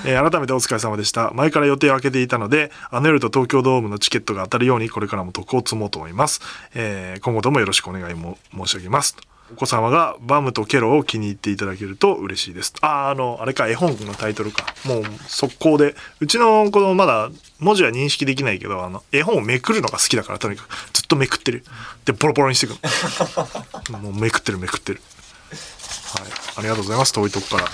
えー改めてお疲れ様でした。前から予定を空けていたので、あの夜と東京ドームのチケットが当たるように、これからも徳を積もうと思います。えー今後ともよろしくお願いも申し上げます。お子様がバムとケロを気に入っていただけると嬉しいです。あー、あの、あれか、絵本のタイトルか。もう速攻で。うちの子供まだ文字は認識できないけど、あの、絵本をめくるのが好きだから、とにかくずっとめくってる。で、ボロボロにしてくの。もうめくってるめくってる。はい。ありがとうございます。遠いとこから。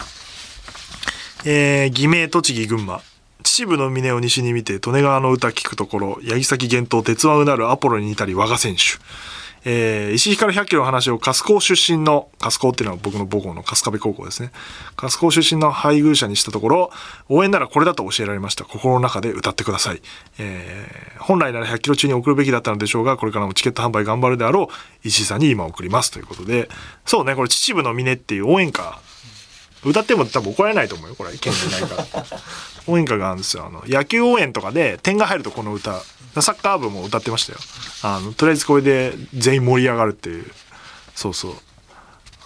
えー、偽名栃木群馬。秩父の峰を西に見て、利根川の歌聞くところ、八木崎玄東、鉄腕うなるアポロに似たり我が選手。えー、石井から100キロの話を、春高出身の、春高っていうのは僕の母校の春日部高校ですね。春高出身の配偶者にしたところ、応援ならこれだと教えられました。心の中で歌ってください。えー、本来なら100キロ中に送るべきだったのでしょうが、これからもチケット販売頑張るであろう、石井さんに今送ります。ということで、そうね、これ秩父の峰っていう応援歌、歌っても多分怒られないと思うよこれ県じゃないから応援歌があるんですよ。あの野球応援とかで点が入るとこの歌サッカー部も歌ってましたよ。あのとりあえずこれで全員盛り上がるっていう。そうそう。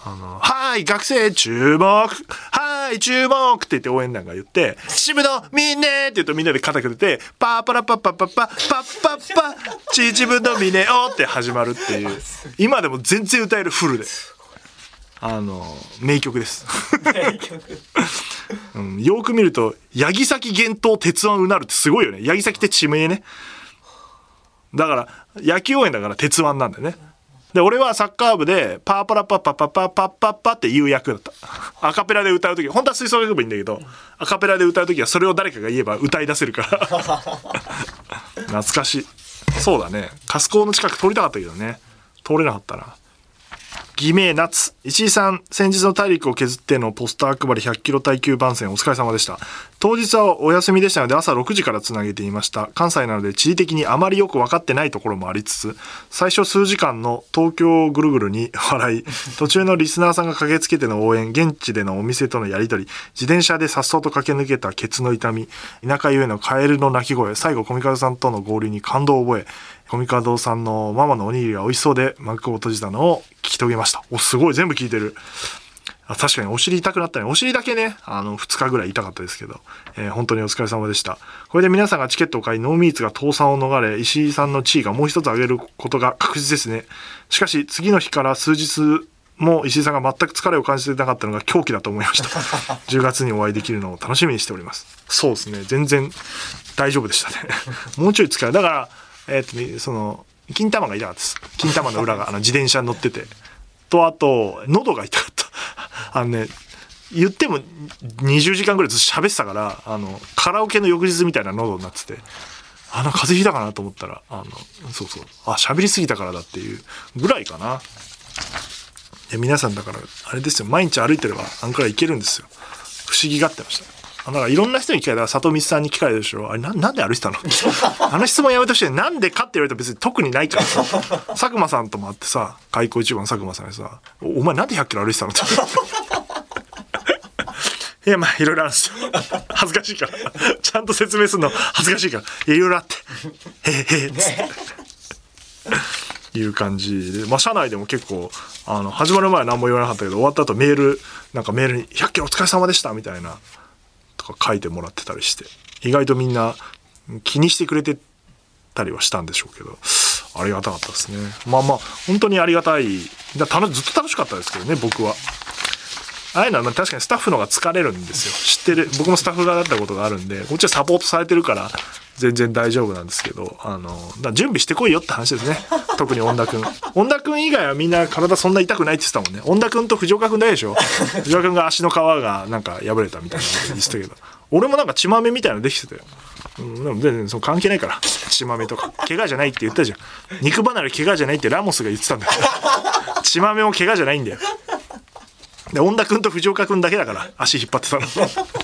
あの、はい、学生注目はい、注目!って言って応援団が言って、秩父のみんなって言うとみんなで肩組んでて、パーパラパッパッパッパッパッパッパ秩父のみねおって始まるっていう。今でも全然歌えるフルで。あの、名曲です。うん、よく見ると、八木崎玄東鉄腕うなるってすごいよね。八木崎って地名ね。だから、野球応援だから鉄腕なんだよね。で、俺はサッカー部で、パーパラパッパッパッパッパッパッパっていう役だった。アカペラで歌うとき、本当は吹奏楽部いいんだけど、アカペラで歌うときはそれを誰かが言えば歌い出せるから。懐かしい。そうだね。春高の近く通りたかったけどね。通れなかったな。偽名夏石井さん先日の大陸を削ってのポスター配り100キロ耐久番宣お疲れ様でした。当日はお休みでしたので朝6時からつなげていました。関西なので地理的にあまりよく分かってないところもありつつ最初数時間の東京ぐるぐるに笑い 途中のリスナーさんが駆けつけての応援現地でのお店とのやり取り自転車で颯爽と駆け抜けたケツの痛み田舎ゆえのカエルの鳴き声最後コミカドさんとの合流に感動を覚えコミカドさんのママのおにぎりが美味しそうで幕を閉じたのを聞き遂げました。お、すごい、全部聞いてる。あ確かにお尻痛くなったね。お尻だけね、あの、2日ぐらい痛かったですけど、えー本当にお疲れ様でした。これで皆さんがチケットを買い、ノーミーツが倒産を逃れ、石井さんの地位がもう一つ上げることが確実ですね。しかし、次の日から数日、もう石井さんが全く疲れを感じていなかったのが狂気だと思いました。10月にお会いできるのを楽しみにしております。そうですね。全然大丈夫でしたね。もうちょい疲れ。だから、えっ、とね、その、金玉が痛かったです。金玉の裏が、あの、自転車に乗ってて。と、あと、喉が痛かった。あのね言っても20時間ぐらいずっと喋ってたからあのカラオケの翌日みたいな喉になっててあの風邪ひいたかなと思ったらあのそうそうあ喋りすぎたからだっていうぐらいかないや皆さんだからあれですよ毎日歩いてればあんくらいいけるんですよ不思議がってましたあだからいろんな人に聞かれたら里見さんに聞かれるでしょ。あれななんで歩いてたの？あの質問やめてほしい。なんでかって言われたら別に特にないからさ佐久間さんとも会ってさ開口一番佐久間さんにさ「おお前なんで100キロ歩いてたの?」って。いやまあいろいろあるんですよ。恥ずかしいから。ちゃんと説明するの恥ずかしいから。いろいろあって「へえへえ」っつって。いう感じで。まあ社内でも結構あの始まる前は何も言わなかったけど終わった後メールなんかメールに「100キロお疲れ様でした」みたいなとか書いてもらってたりして意外とみんな気にしてくれてたりはしたんでしょうけどありがたかったですね。まあまあ本当にありがたい。だ楽ずっと楽しかったですけどね僕は。ああいうのは確かにスタッフの方が疲れるんですよ。知ってる。僕もスタッフ側だったことがあるんでこっちはサポートされてるから全然大丈夫なんですけどあのだから準備してこいよって話ですね。特に恩田君恩田君以外はみんな体そんな痛くないって言ってたもんね。恩田君と藤岡君だけでしょ。藤岡君が足の皮がなんか破れたみたいな言ってたけど。俺もなんか血まめみたいなのできてたよ、うん、でも全然その関係ないから。血まめとか。怪我じゃないって言ったじゃん。肉離れ怪我じゃないってラモスが言ってたんだよ。血まめも怪我じゃないんだよ。で恩田君と藤岡君だけだから足引っ張ってたの。その2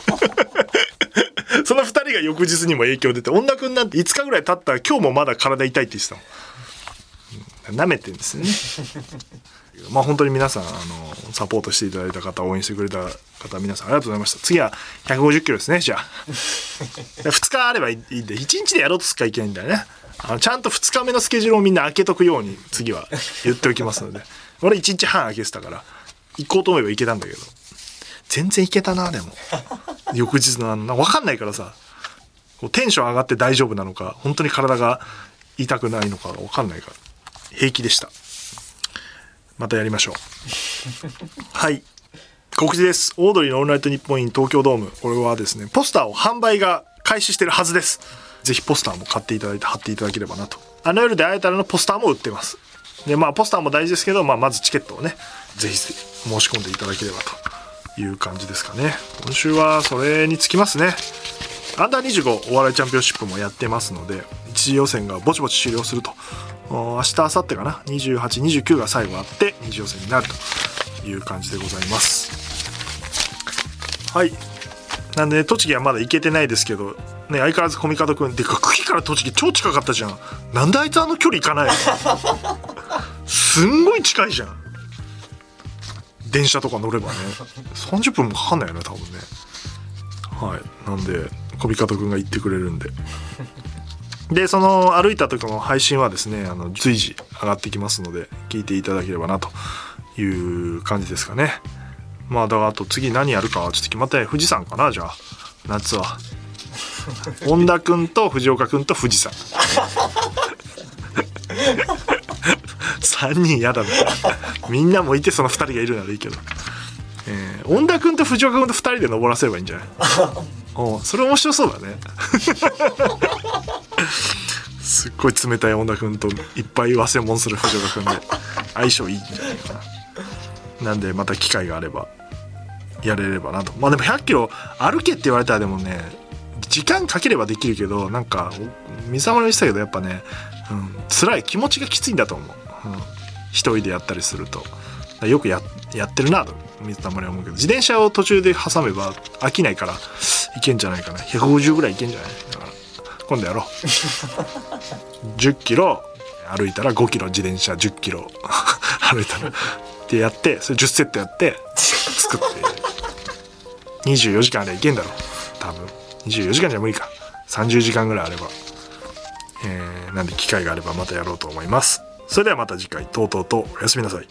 人が翌日にも影響出て恩田君なんて5日ぐらい経ったら今日もまだ体痛いって言ってたもん。なめてんですよね。まあ本当に皆さんあのサポートしていただいた方応援してくれた方皆さんありがとうございました。次は150キロですねじゃあ。2日あればいいんで1日でやろうとすかいけないんだよね。あのちゃんと2日目のスケジュールをみんな開けとくように次は言っておきますので。俺1日半開けてたから行こうと思えば行けたんだけど。全然行けたなでも。翌日のあんな分かんないからさ。こうテンション上がって大丈夫なのか本当に体が痛くないのか分かんないから平気でした。またやりましょう。はい。告知です。オードリーのオールナイトニッポンイン東京ドーム。これはですねポスターを販売が開始してるはずです。ぜひポスターも買っていただいて貼っていただければなと。あの夜で会えたらのポスターも売ってます。でまあポスターも大事ですけど、まあ、まずチケットをねぜひ申し込んでいただければという感じですかね。今週はそれにつきますね。アンダー25お笑いチャンピオンシップもやってますので一次予選がぼちぼち終了すると。明日明後日かな？2829が最後あって二次予選になるという感じでございます。はい。なんで、ね、栃木はまだ行けてないですけどね、相変わらずコミカドくんでか茎から栃木超近かったじゃん。なんであいつあの距離行かないの？すんごい近いじゃん。電車とか乗ればね。30分もかかんないよね多分ね。はい。なんでコミカドくんが行ってくれるんで。でその歩いた時の配信はですねあの随時上がってきますので聞いていただければなという感じですかね。まあだからあと次何やるかはちょっと決まって富士山かなじゃあ。夏は。本田君と藤岡君と富士山3人嫌だな。みんなもいてその2人がいるならいいけど、えー、恩田君と藤岡君と2人で登らせればいいんじゃない？おそれ面白そうだね。すっごい冷たい恩田君といっぱい忘れ物する藤岡君で相性いいんじゃないかな。なんでまた機会があればやれればなと。まあでも100キロ歩けって言われたらでもね時間かければできるけどなんか水溜り言ってたけどやっぱね、うん、辛い気持ちがきついんだと思う、うん、一人でやったりすると。よくややってるなと水溜りは思うけど自転車を途中で挟めば飽きないからいけんじゃないかな。150ぐらいいけんじゃない？だから今度やろう。10キロ歩いたら5キロ自転車10キロ 歩いたら。ってやってそれ10セットやって作って。24時間でいけんだろ多分。24時間じゃ無理か。30時間ぐらいあれば、えー、なんで機会があればまたやろうと思います。それではまた次回。とうとうとおやすみなさい。